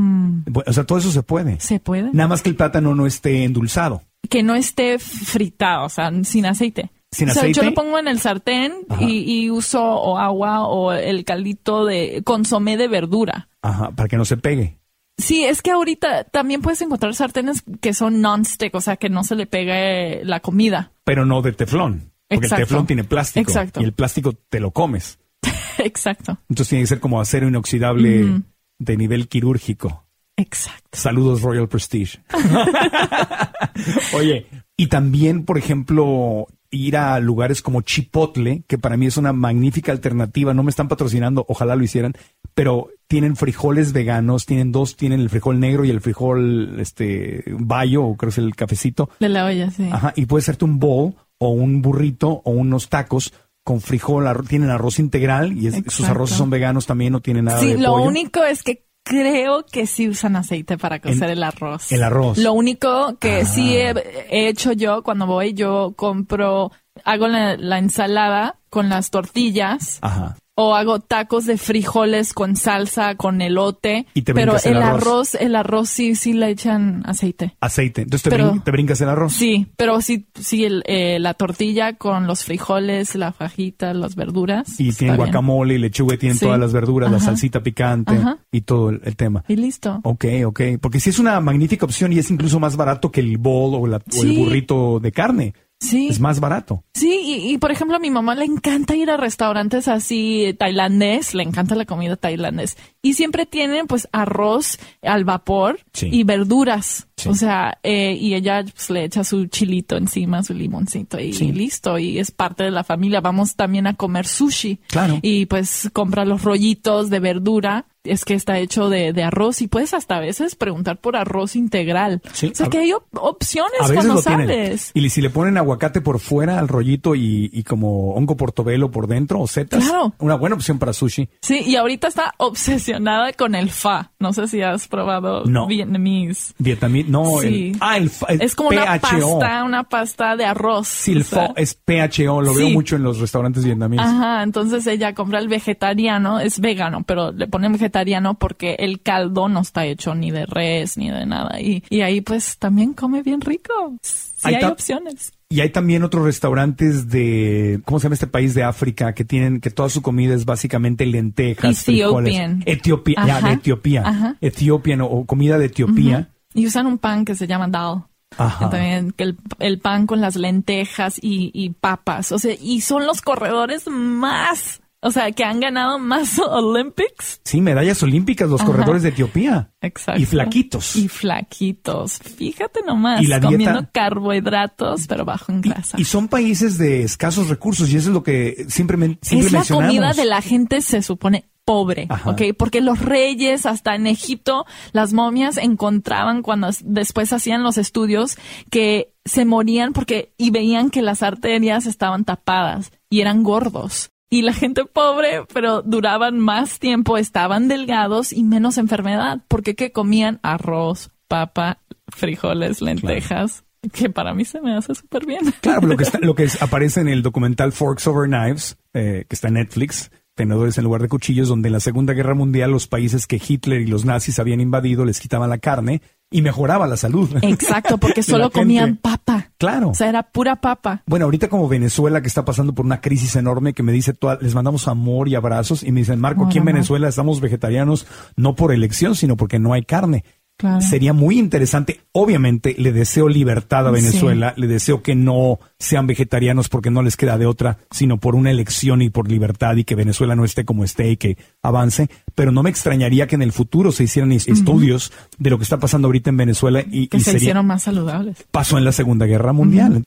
[SPEAKER 3] Bu- O sea, todo eso se puede.
[SPEAKER 5] ¿Se puede?
[SPEAKER 3] Nada más que el plátano no esté endulzado.
[SPEAKER 5] Que no esté fritado, o sea, sin aceite.
[SPEAKER 3] ¿Sin
[SPEAKER 5] o sea,
[SPEAKER 3] aceite?
[SPEAKER 5] yo lo pongo en el sartén y, y uso o agua o el caldito de consomé de verdura.
[SPEAKER 3] Ajá, para que no se pegue.
[SPEAKER 5] Sí, es que ahorita también puedes encontrar sartenes que son non-stick, o sea, que no se le pegue la comida.
[SPEAKER 3] Pero no de teflón. Porque
[SPEAKER 5] Exacto.
[SPEAKER 3] el teflón tiene plástico.
[SPEAKER 5] Exacto.
[SPEAKER 3] Y el plástico te lo comes.
[SPEAKER 5] Exacto,
[SPEAKER 3] Entonces tiene que ser como acero inoxidable de nivel quirúrgico.
[SPEAKER 5] Exacto.
[SPEAKER 3] Saludos Royal Prestige. Oye, y también, por ejemplo, ir a lugares como Chipotle, que para mí es una magnífica alternativa. No me están patrocinando, ojalá lo hicieran, pero tienen frijoles veganos, tienen dos, tienen el frijol negro y el frijol este bayo, o creo que es el cafecito.
[SPEAKER 5] De la olla, sí.
[SPEAKER 3] Ajá, y puedes hacerte un bowl o un burrito o unos tacos con frijol, arro- tienen arroz integral y es- sus arroces son veganos también, no tienen nada
[SPEAKER 5] Sí,
[SPEAKER 3] de
[SPEAKER 5] lo
[SPEAKER 3] pollo.
[SPEAKER 5] único es que creo que sí usan aceite para cocer el arroz.
[SPEAKER 3] el arroz.
[SPEAKER 5] Lo único que
[SPEAKER 3] Ah.
[SPEAKER 5] sí he, he hecho yo cuando voy, yo compro, hago la, la ensalada con las tortillas
[SPEAKER 3] Ajá.
[SPEAKER 5] O hago tacos de frijoles con salsa, con elote.
[SPEAKER 3] Y te
[SPEAKER 5] pero
[SPEAKER 3] el
[SPEAKER 5] el
[SPEAKER 3] arroz.
[SPEAKER 5] arroz, el arroz sí, sí le echan aceite.
[SPEAKER 3] Aceite. Entonces te,
[SPEAKER 5] Pero-
[SPEAKER 3] brin- te brincas el arroz.
[SPEAKER 5] Sí, pero sí, sí el, eh, la tortilla con los frijoles, la fajita, las verduras.
[SPEAKER 3] Y tienen guacamole y lechuga, y tienen
[SPEAKER 5] Sí.
[SPEAKER 3] todas las verduras, la salsita picante
[SPEAKER 5] Ajá.
[SPEAKER 3] y todo el, el tema.
[SPEAKER 5] Y listo.
[SPEAKER 3] Ok, ok. Porque sí es una magnífica opción y es incluso más barato que el bowl o, la- o el burrito de carne.
[SPEAKER 5] Sí.
[SPEAKER 3] Es más barato.
[SPEAKER 5] Sí, y, y, por ejemplo a mi mamá le encanta ir a restaurantes así tailandés, le encanta la comida tailandés y siempre tienen pues arroz al vapor
[SPEAKER 3] Sí.
[SPEAKER 5] y verduras,
[SPEAKER 3] Sí.
[SPEAKER 5] o sea, eh, y ella pues le echa su chilito encima, su limoncito y
[SPEAKER 3] Sí.
[SPEAKER 5] listo y es parte de la familia. Vamos también a comer sushi
[SPEAKER 3] Claro.
[SPEAKER 5] y pues compra los rollitos de verdura. Es que está hecho de, de arroz y puedes hasta a veces preguntar por arroz integral.
[SPEAKER 3] Sí,
[SPEAKER 5] O sea
[SPEAKER 3] a-
[SPEAKER 5] que hay op- opciones
[SPEAKER 3] A veces
[SPEAKER 5] cuando
[SPEAKER 3] lo tienen.
[SPEAKER 5] sales.
[SPEAKER 3] Y si le ponen aguacate por fuera al rollito y, y como hongo portobelo por dentro o setas,
[SPEAKER 5] Claro.
[SPEAKER 3] una buena opción para sushi.
[SPEAKER 5] Sí, y ahorita está obsesionada con el fa. No sé si has probado
[SPEAKER 3] No.
[SPEAKER 5] vietnamese.
[SPEAKER 3] Vietnamita, no,
[SPEAKER 5] Sí.
[SPEAKER 3] el, ah, el, fa- el
[SPEAKER 5] Es como una pasta, una pasta de arroz.
[SPEAKER 3] Sí, el pho es PHO, lo
[SPEAKER 5] Sí.
[SPEAKER 3] veo mucho en los restaurantes vietnamitas.
[SPEAKER 5] Ajá, entonces ella compra el vegetariano, es vegano, pero le ponen vegetariano porque el caldo no está hecho ni de res ni de nada. Y, y ahí pues también come bien rico. Sí hay opciones.
[SPEAKER 3] Y hay también otros restaurantes de, ¿cómo se llama este país de África? Que tienen, que toda su comida es básicamente lentejas, frijoles.
[SPEAKER 5] Ethiopian.
[SPEAKER 3] Etiopía, ya,
[SPEAKER 5] Ajá.
[SPEAKER 3] de Etiopía.
[SPEAKER 5] Ajá.
[SPEAKER 3] Ethiopian o, o comida de Etiopía.
[SPEAKER 5] Y usan un pan que se llama dal.
[SPEAKER 3] Ajá.
[SPEAKER 5] También que el, el pan con las lentejas y, y papas. O sea, y son los corredores más, o sea, que han ganado más Olympics.
[SPEAKER 3] Sí, medallas olímpicas, los
[SPEAKER 5] Ajá.
[SPEAKER 3] corredores de Etiopía.
[SPEAKER 5] Exacto.
[SPEAKER 3] Y flaquitos.
[SPEAKER 5] Y flaquitos. Fíjate nomás.
[SPEAKER 3] Y la dieta-
[SPEAKER 5] comiendo carbohidratos, pero bajo en grasa.
[SPEAKER 3] Y son países de escasos recursos y eso es lo que siempre, men- siempre
[SPEAKER 5] es la comida de la gente, se supone pobre,
[SPEAKER 3] Ajá.
[SPEAKER 5] ¿ok? Porque los reyes, hasta en Egipto, las momias encontraban cuando después hacían los estudios que se morían porque y veían que las arterias estaban tapadas y eran gordos. Y la gente pobre, pero duraban más tiempo, estaban delgados y menos enfermedad, porque que comían arroz, papa, frijoles, lentejas, que para mí se me hace súper bien.
[SPEAKER 3] Claro, lo que, está- lo que es- aparece en el documental Forks Over Knives, eh, que está en Netflix, tenedores en lugar de cuchillos, donde en la Segunda Guerra Mundial los países que Hitler y los nazis habían invadido les quitaban la carne y mejoraba la salud.
[SPEAKER 5] Exacto, porque solo comían papa.
[SPEAKER 3] Claro.
[SPEAKER 5] O sea, era pura papa.
[SPEAKER 3] Bueno, ahorita como Venezuela que está pasando por una crisis enorme que me dice, toda- les mandamos amor y abrazos y me dicen, Marco, aquí en. Venezuela estamos vegetarianos no por elección, sino porque no hay carne.
[SPEAKER 5] Claro.
[SPEAKER 3] Sería muy interesante Obviamente le deseo libertad a Venezuela, le deseo que no sean vegetarianos porque no les queda de otra, sino por una elección y por libertad y que Venezuela no esté como esté y que avance, pero no me extrañaría que en el futuro se hicieran estudios de lo que está pasando ahorita en Venezuela y,
[SPEAKER 5] Que
[SPEAKER 3] y
[SPEAKER 5] se
[SPEAKER 3] sería-
[SPEAKER 5] hicieron más saludables.
[SPEAKER 3] pasó en la Segunda Guerra Mundial.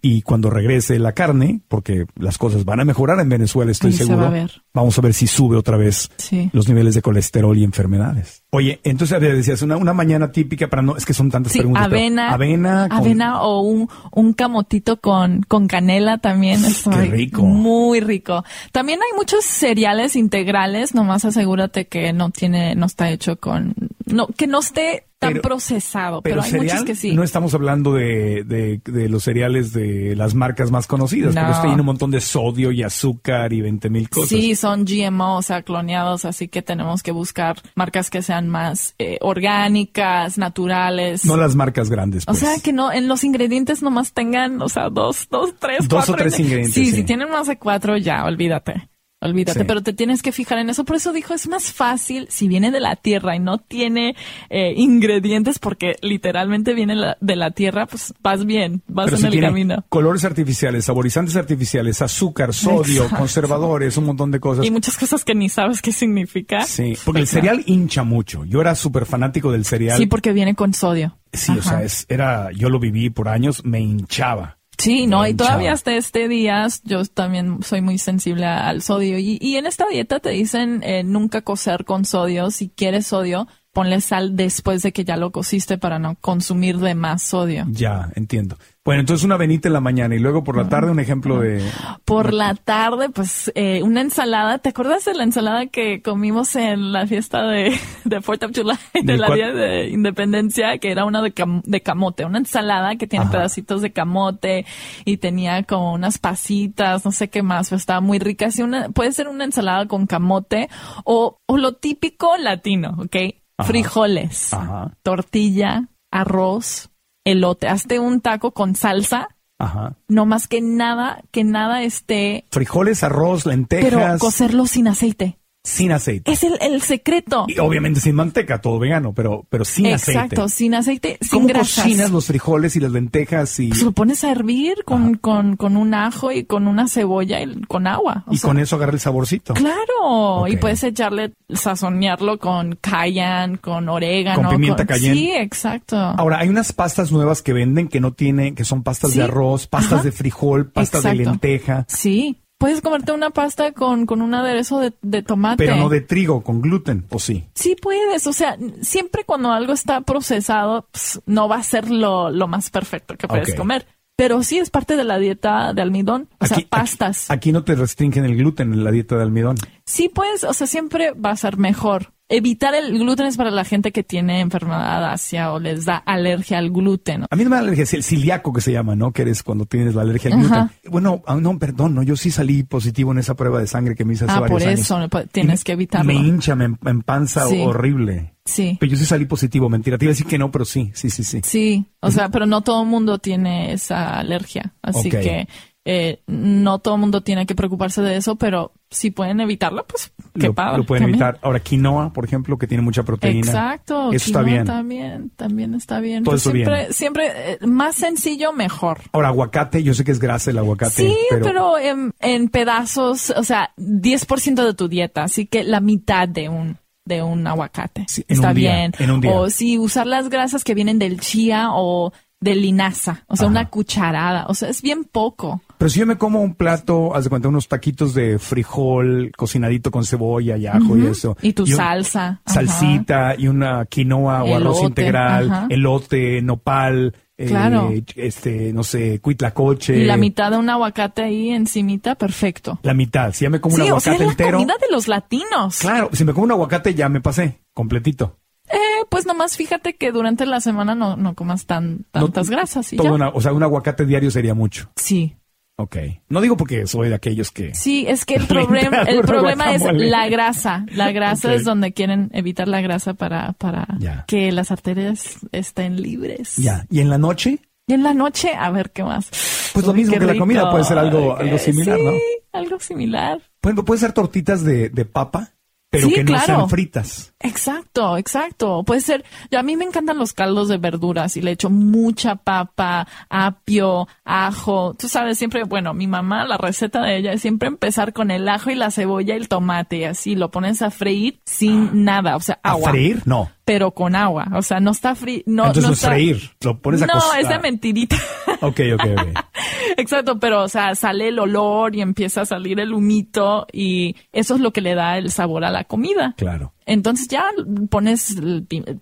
[SPEAKER 3] Y cuando regrese la carne, porque las cosas van a mejorar en Venezuela, estoy
[SPEAKER 5] se
[SPEAKER 3] seguro,
[SPEAKER 5] va a ver.
[SPEAKER 3] vamos a ver si sube otra vez
[SPEAKER 5] Sí.
[SPEAKER 3] los niveles de colesterol y enfermedades. Oye, entonces decías una, una mañana típica para no, es que son tantas
[SPEAKER 5] Sí,
[SPEAKER 3] preguntas.
[SPEAKER 5] avena,
[SPEAKER 3] avena, con-
[SPEAKER 5] avena o un, un camotito con, con canela también. Es
[SPEAKER 3] rico.
[SPEAKER 5] Muy rico. También hay muchos cereales integrales, nomás asegúrate que no tiene, no está hecho con, no, que no esté tan
[SPEAKER 3] Pero-
[SPEAKER 5] procesado, pero,
[SPEAKER 3] Pero
[SPEAKER 5] hay
[SPEAKER 3] cereal,
[SPEAKER 5] muchos que sí.
[SPEAKER 3] no estamos hablando de, de, de los cereales de las marcas más conocidas, porque
[SPEAKER 5] No.
[SPEAKER 3] esto tiene un montón de sodio y azúcar y 20 mil cosas.
[SPEAKER 5] Sí, son GMO, o sea, cloneados, así que tenemos que buscar marcas que sean más eh, orgánicas, naturales.
[SPEAKER 3] No las marcas grandes.
[SPEAKER 5] O
[SPEAKER 3] pues.
[SPEAKER 5] sea, que no, en los ingredientes nomás tengan, o sea, dos, dos, tres,
[SPEAKER 3] Dos o
[SPEAKER 5] cuatro.
[SPEAKER 3] tres ingredientes,
[SPEAKER 5] Sí,
[SPEAKER 3] sí.
[SPEAKER 5] si tienen más de cuatro, ya, olvídate. Olvídate,
[SPEAKER 3] Sí.
[SPEAKER 5] pero te tienes que fijar en eso. Por eso dijo, es más fácil si viene de la tierra y no tiene eh, ingredientes, porque literalmente viene la- de la tierra, pues vas bien, vas
[SPEAKER 3] Pero
[SPEAKER 5] en
[SPEAKER 3] si
[SPEAKER 5] el
[SPEAKER 3] tiene
[SPEAKER 5] camino.
[SPEAKER 3] colores artificiales, saborizantes artificiales, azúcar, sodio,
[SPEAKER 5] Exacto.
[SPEAKER 3] conservadores, un montón de cosas.
[SPEAKER 5] Y muchas cosas que ni sabes qué significa.
[SPEAKER 3] Sí, porque el cereal hincha mucho. Yo era súper fanático del cereal.
[SPEAKER 5] Sí, porque viene con sodio.
[SPEAKER 3] Sí, o sea, es, era, yo lo viví por años, me hinchaba.
[SPEAKER 5] Sí, no, y todavía hasta este día yo también soy muy sensible al sodio. Y, y en esta dieta te dicen eh, nunca cocer con sodio. Si quieres sodio, ponle sal después de que ya lo cociste para no consumir de más sodio.
[SPEAKER 3] Ya, entiendo. Bueno, entonces una avenita en la mañana y luego por la tarde un ejemplo de...
[SPEAKER 5] Por la tarde, pues eh, una ensalada. ¿Te acuerdas de la ensalada que comimos en la fiesta de, de Fourth of July, de
[SPEAKER 3] ¿De
[SPEAKER 5] la? Día de Independencia, que era una de, cam- de camote? Una ensalada que tiene
[SPEAKER 3] Ajá.
[SPEAKER 5] pedacitos de camote y tenía como unas pasitas, no sé qué más, pero estaba muy rica. Así una, puede ser una ensalada con camote o, o lo típico latino, ¿ok?
[SPEAKER 3] Ajá.
[SPEAKER 5] Frijoles,
[SPEAKER 3] Ajá.
[SPEAKER 5] tortilla, arroz, elote. Hazte un taco con salsa
[SPEAKER 3] Ajá.
[SPEAKER 5] no más que nada, que nada esté,
[SPEAKER 3] Frijoles, arroz,
[SPEAKER 5] pero
[SPEAKER 3] lentejas,
[SPEAKER 5] cocerlo sin aceite.
[SPEAKER 3] Sin aceite.
[SPEAKER 5] Es el, el secreto.
[SPEAKER 3] Y obviamente sin manteca, todo vegano, pero, pero sin
[SPEAKER 5] Exacto,
[SPEAKER 3] aceite.
[SPEAKER 5] sin aceite, sin
[SPEAKER 3] ¿Cómo
[SPEAKER 5] grasas.
[SPEAKER 3] cocinas los frijoles y las lentejas y,
[SPEAKER 5] Pues lo pones a hervir con, con, con un ajo y con una cebolla y con agua. O
[SPEAKER 3] y
[SPEAKER 5] sea,
[SPEAKER 3] con eso agarra el saborcito?
[SPEAKER 5] Claro, y puedes echarle, sazonearlo con cayenne, con orégano.
[SPEAKER 3] Con pimienta cayenne.
[SPEAKER 5] Sí, exacto.
[SPEAKER 3] Ahora, hay unas pastas nuevas que venden que no tienen, que son pastas
[SPEAKER 5] Sí.
[SPEAKER 3] de arroz, pastas
[SPEAKER 5] Ajá.
[SPEAKER 3] de frijol, pastas de
[SPEAKER 5] Exacto.
[SPEAKER 3] lenteja,
[SPEAKER 5] Sí, puedes comerte una pasta con, con un aderezo de, de tomate.
[SPEAKER 3] pero no de trigo, con gluten, ¿o sí?
[SPEAKER 5] Sí puedes, o sea, siempre cuando algo está procesado, pues, no va a ser lo, lo más perfecto que puedes comer. Pero sí es parte de la dieta de almidón, o sea, pastas.
[SPEAKER 3] Aquí, aquí no te restringen el gluten en la dieta de almidón.
[SPEAKER 5] Sí puedes, o sea, siempre va a ser mejor. Evitar el gluten es para la gente que tiene enfermedad ácea o les da alergia al gluten.
[SPEAKER 3] A mí no me da alergia, es el ciliaco que se llama, ¿no? Que eres cuando tienes la alergia al gluten.
[SPEAKER 5] Ajá.
[SPEAKER 3] Bueno, ah, no, perdón, no, yo sí salí positivo en esa prueba de sangre que me hice hace
[SPEAKER 5] Ah,
[SPEAKER 3] varios
[SPEAKER 5] por
[SPEAKER 3] años.
[SPEAKER 5] eso no pu- tienes
[SPEAKER 3] Y
[SPEAKER 5] que evitarlo.
[SPEAKER 3] Me hincha, me, empanza
[SPEAKER 5] Sí.
[SPEAKER 3] horrible.
[SPEAKER 5] Sí.
[SPEAKER 3] Pero yo sí salí positivo, mentira. Te iba a decir que no, pero sí, sí, sí, sí.
[SPEAKER 5] Sí, o sea, pero no todo el mundo tiene esa alergia, así que eh, no todo el mundo tiene que preocuparse de eso, pero si pueden evitarlo, pues qué
[SPEAKER 3] lo,
[SPEAKER 5] padre.
[SPEAKER 3] lo pueden
[SPEAKER 5] también.
[SPEAKER 3] evitar. Ahora, quinoa, por ejemplo, que tiene mucha proteína.
[SPEAKER 5] Exacto.
[SPEAKER 3] Eso está bien.
[SPEAKER 5] También, también está bien.
[SPEAKER 3] Todo eso
[SPEAKER 5] siempre,
[SPEAKER 3] bien.
[SPEAKER 5] siempre eh, más sencillo, mejor.
[SPEAKER 3] Ahora, aguacate, yo sé que es grasa el aguacate.
[SPEAKER 5] Sí, pero, en, en pedazos, o sea, 10% de tu dieta, así que la mitad de un de un aguacate.
[SPEAKER 3] Sí, en
[SPEAKER 5] Está
[SPEAKER 3] un día,
[SPEAKER 5] bien.
[SPEAKER 3] en un día.
[SPEAKER 5] O si usar las grasas que vienen del chía o de linaza, o sea,
[SPEAKER 3] Ajá.
[SPEAKER 5] una cucharada, o sea, es bien poco.
[SPEAKER 3] Pero si yo me como un plato, haz de cuenta, unos taquitos de frijol cocinadito con cebolla y ajo y eso.
[SPEAKER 5] Y tu
[SPEAKER 3] un-
[SPEAKER 5] salsa. ajá.
[SPEAKER 3] Salsita y una quinoa o arroz integral,
[SPEAKER 5] ajá.
[SPEAKER 3] elote, nopal, eh,
[SPEAKER 5] Claro.
[SPEAKER 3] este, no sé, cuitlacoche.
[SPEAKER 5] Y la mitad de un aguacate ahí encimita, perfecto.
[SPEAKER 3] La mitad. Si ya me como un
[SPEAKER 5] sí, o
[SPEAKER 3] aguacate
[SPEAKER 5] sea, es la comida de los latinos.
[SPEAKER 3] Claro, si me como un aguacate ya me pasé, completito.
[SPEAKER 5] Eh, pues nomás fíjate que durante la semana no, no comas tan,
[SPEAKER 3] No,
[SPEAKER 5] tantas grasas y
[SPEAKER 3] todo
[SPEAKER 5] ya.
[SPEAKER 3] una- o sea, un aguacate diario sería mucho.
[SPEAKER 5] Sí.
[SPEAKER 3] Ok. No digo porque soy de aquellos que...
[SPEAKER 5] Sí, es que el el problema es la grasa. La grasa es donde quieren evitar la grasa para, para
[SPEAKER 3] Ya.
[SPEAKER 5] que las arterias estén libres.
[SPEAKER 3] Ya. ¿Y en la noche?
[SPEAKER 5] Y en la noche, a ver qué más.
[SPEAKER 3] Pues lo mismo que la comida, puede ser algo- algo similar,
[SPEAKER 5] sí,
[SPEAKER 3] ¿no?
[SPEAKER 5] algo similar.
[SPEAKER 3] Puede, puede ser tortitas de, de papa. Pero
[SPEAKER 5] Sí,
[SPEAKER 3] que no
[SPEAKER 5] claro.
[SPEAKER 3] sean fritas.
[SPEAKER 5] Exacto, exacto. Puede ser, yo- a mí me encantan los caldos de verduras y le echo mucha papa, apio, ajo. Tú sabes, siempre, bueno, mi mamá, la receta de ella es siempre empezar con el ajo y la cebolla y el tomate y así lo pones a freír sin nada, o sea,
[SPEAKER 3] ¿A
[SPEAKER 5] agua.
[SPEAKER 3] freír? No.
[SPEAKER 5] Pero con agua, o sea, no está fri, no,
[SPEAKER 3] Entonces
[SPEAKER 5] no
[SPEAKER 3] es
[SPEAKER 5] está-
[SPEAKER 3] freír, lo pones a
[SPEAKER 5] No, es de mentirita.
[SPEAKER 3] Ok, ok, ok.
[SPEAKER 5] Exacto, pero o sea, sale el olor y empieza a salir el humito y eso es lo que le da el sabor a la comida.
[SPEAKER 3] Claro.
[SPEAKER 5] Entonces ya pones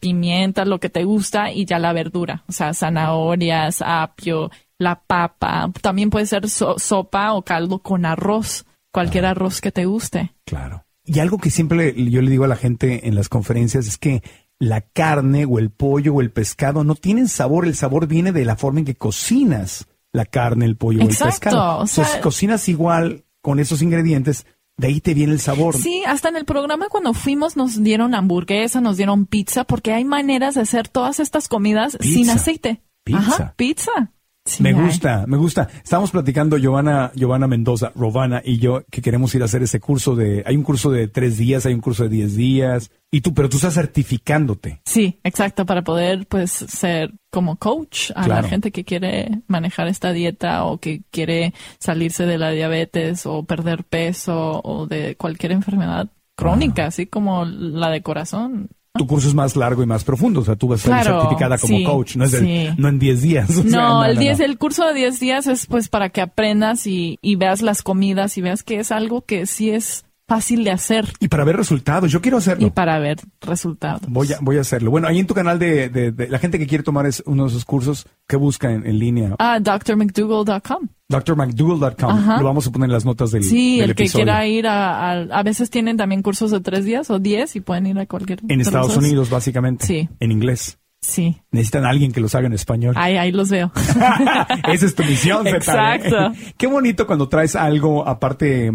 [SPEAKER 5] pimienta, lo que te gusta y ya la verdura, o sea, zanahorias, apio, la papa, también puede ser so- sopa o caldo con arroz, cualquier arroz que te guste.
[SPEAKER 3] Claro. Y algo que siempre yo le digo a la gente en las conferencias es que la carne o el pollo o el pescado no tienen sabor, el sabor viene de la forma en que cocinas la carne, el pollo o el pescado.
[SPEAKER 5] o sea-
[SPEAKER 3] Entonces, cocinas igual con esos ingredientes, de ahí te viene el sabor.
[SPEAKER 5] Sí, hasta en el programa cuando fuimos nos dieron hamburguesa, nos dieron pizza, porque hay maneras de hacer todas estas comidas
[SPEAKER 3] Pizza.
[SPEAKER 5] sin aceite.
[SPEAKER 3] Pizza.
[SPEAKER 5] Ajá, pizza. Sí,
[SPEAKER 3] me
[SPEAKER 5] hay.
[SPEAKER 3] gusta, me gusta. Estábamos platicando Giovanna, Giovanna Mendoza, Robana y yo que queremos ir a hacer ese curso de, hay un curso de tres días, hay un curso de diez días, y tú, pero tú estás certificándote.
[SPEAKER 5] Sí, exacto, para poder pues ser como coach a
[SPEAKER 3] Claro.
[SPEAKER 5] la gente que quiere manejar esta dieta o que quiere salirse de la diabetes o perder peso o de cualquier enfermedad crónica, así como la de corazón.
[SPEAKER 3] Tu curso es más largo y más profundo, o sea, tú vas a ser
[SPEAKER 5] Claro,
[SPEAKER 3] certificada como
[SPEAKER 5] sí,
[SPEAKER 3] coach, no es del-
[SPEAKER 5] sí.
[SPEAKER 3] no en 10 días. o sea,
[SPEAKER 5] No, el
[SPEAKER 3] no,
[SPEAKER 5] 10,
[SPEAKER 3] no.
[SPEAKER 5] el curso de 10 días es pues para que aprendas y, y veas las comidas y veas que es algo que sí es fácil de hacer
[SPEAKER 3] Y para ver resultados, yo quiero hacerlo.
[SPEAKER 5] y para ver resultados.
[SPEAKER 3] Voy a, voy a hacerlo. Bueno, ahí en tu canal de, de- de- la gente que quiere tomar es uno de esos cursos, ¿qué busca en, en línea?
[SPEAKER 5] Ah, drmcdougall.com.
[SPEAKER 3] drmcdougall.com. Lo vamos a poner en las notas del,
[SPEAKER 5] Sí,
[SPEAKER 3] del
[SPEAKER 5] el que quiera ir a, a, a veces tienen también cursos de tres días o diez y pueden ir a cualquier.
[SPEAKER 3] En Estados. Unidos, básicamente.
[SPEAKER 5] Sí.
[SPEAKER 3] En inglés.
[SPEAKER 5] Sí,
[SPEAKER 3] Necesitan a alguien que los haga en español.
[SPEAKER 5] ahí, ahí los veo.
[SPEAKER 3] Esa es tu misión, Zetane.
[SPEAKER 5] Exacto.
[SPEAKER 3] Qué bonito cuando traes algo, aparte,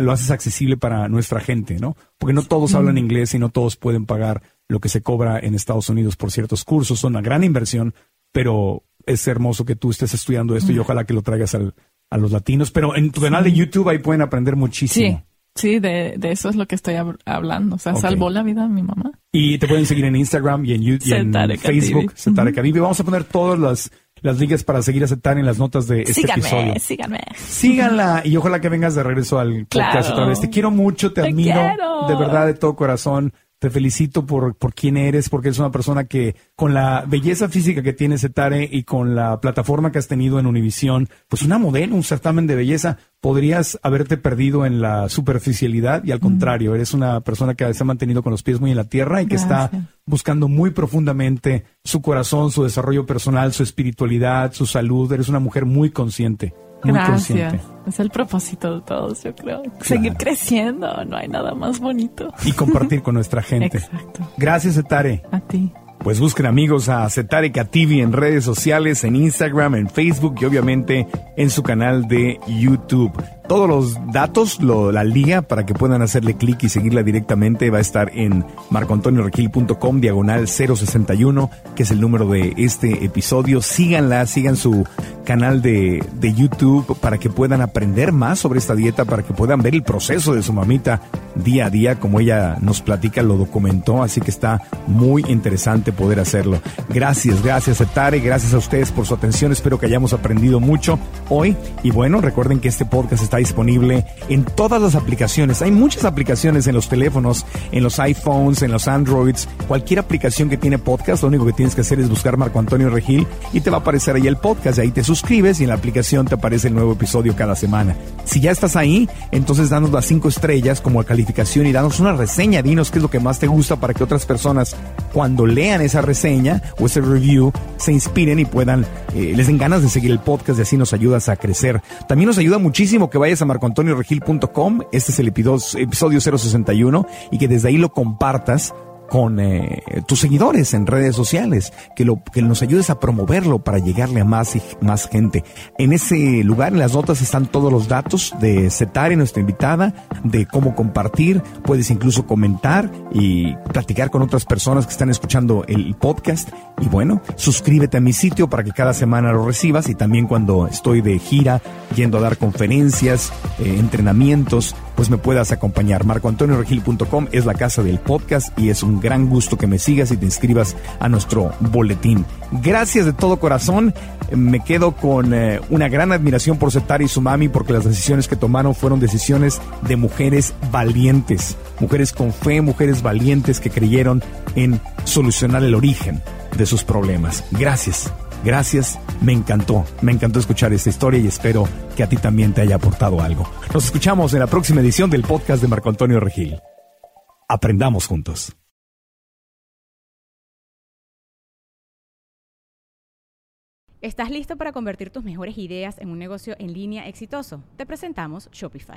[SPEAKER 3] lo haces accesible para nuestra gente, ¿no? Porque no todos hablan inglés y no todos pueden pagar lo que se cobra en Estados Unidos por ciertos cursos. Son una gran inversión, pero es hermoso que tú estés estudiando esto y ojalá que lo traigas al- a los latinos. Pero en tu canal de YouTube ahí pueden aprender muchísimo.
[SPEAKER 5] Sí, sí, de, de eso es lo que estoy hab- hablando. O sea, salvó la vida de mi mamá.
[SPEAKER 3] Y te pueden seguir en Instagram y en, YouTube, y en Facebook. Zetare Cadivi. Vamos a poner todas las, las ligas para seguir a en las notas de este episodio.
[SPEAKER 5] síganme, síganme.
[SPEAKER 3] Síganla y ojalá que vengas de regreso al podcast
[SPEAKER 5] Claro.
[SPEAKER 3] otra vez. Te quiero mucho, te,
[SPEAKER 5] Te
[SPEAKER 3] admiro
[SPEAKER 5] quiero.
[SPEAKER 3] de verdad de todo corazón. Te felicito por, por quién eres, porque eres una persona que con la belleza física que tiene Setare y con la plataforma que has tenido en Univisión, pues una modelo, un certamen de belleza, podrías haberte perdido en la superficialidad y al contrario, eres una persona que se ha mantenido con los pies muy en la tierra y que está buscando muy profundamente su corazón, su desarrollo personal, su espiritualidad, su salud. Eres una mujer muy consciente. Muy consciente.
[SPEAKER 5] Gracias. Es el propósito de todos, yo creo. Seguir creciendo, no hay nada más bonito.
[SPEAKER 3] y compartir con nuestra gente.
[SPEAKER 5] Exacto.
[SPEAKER 3] Gracias, Etare.
[SPEAKER 5] A ti.
[SPEAKER 3] Pues busquen amigos a Setare Cativi en redes sociales, en Instagram, en Facebook y obviamente en su canal de YouTube. Todos los datos, la liga para que puedan hacerle clic y seguirla directamente va a estar en marcoantonioregil.com diagonal 061, que es el número de este episodio. Síganla, sigan su canal de, de YouTube para que puedan aprender más sobre esta dieta, para que puedan ver el proceso de su mamita día a día, como ella nos platica, lo documentó, así que está muy interesante poder hacerlo. Gracias, gracias Etare, gracias a ustedes por su atención, espero que hayamos aprendido mucho hoy y bueno, recuerden que este podcast está disponible en todas las aplicaciones, hay muchas aplicaciones en los teléfonos, en los iPhones, en los Androids, cualquier aplicación que tiene podcast, lo único que tienes que hacer es buscar Marco Antonio Regil y te va a aparecer ahí el podcast, y ahí te suscribes y en la aplicación te aparece el nuevo episodio cada semana. Si ya estás ahí, entonces danos las cinco estrellas como calificación y danos una reseña, dinos qué es lo que más te gusta para que otras personas cuando lean esa reseña o ese review se inspiren y puedan, eh, les den ganas de seguir el podcast y así nos ayudas a crecer. También nos ayuda muchísimo que vayas a marcoantonioregil.com, este es el epido- episodio 061 y que desde ahí lo compartas con eh, tus seguidores en redes sociales, que, lo, que nos ayudes a promoverlo para llegarle a más y más gente. En ese lugar, en las notas, están todos los datos de Setare, nuestra invitada, de cómo compartir, puedes incluso comentar y platicar con otras personas que están escuchando el podcast. Y bueno, suscríbete a mi sitio para que cada semana lo recibas y también cuando estoy de gira, yendo a dar conferencias, eh, entrenamientos, pues me puedas acompañar. MarcoAntonioRegil.com es la casa del podcast y es un gran gusto que me sigas y te inscribas a nuestro boletín. Gracias de todo corazón. Me quedo con eh, una gran admiración por Setari y su mami porque las decisiones que tomaron fueron decisiones de mujeres valientes, mujeres con fe, mujeres valientes que creyeron en solucionar el origen de sus problemas. Gracias. Gracias, me encantó, me encantó escuchar esta historia y espero que a ti también te haya aportado algo. Nos escuchamos en la próxima edición del podcast de Marco Antonio Regil. Aprendamos juntos.
[SPEAKER 2] ¿Estás listo para convertir tus mejores ideas en un negocio en línea exitoso? Te presentamos Shopify.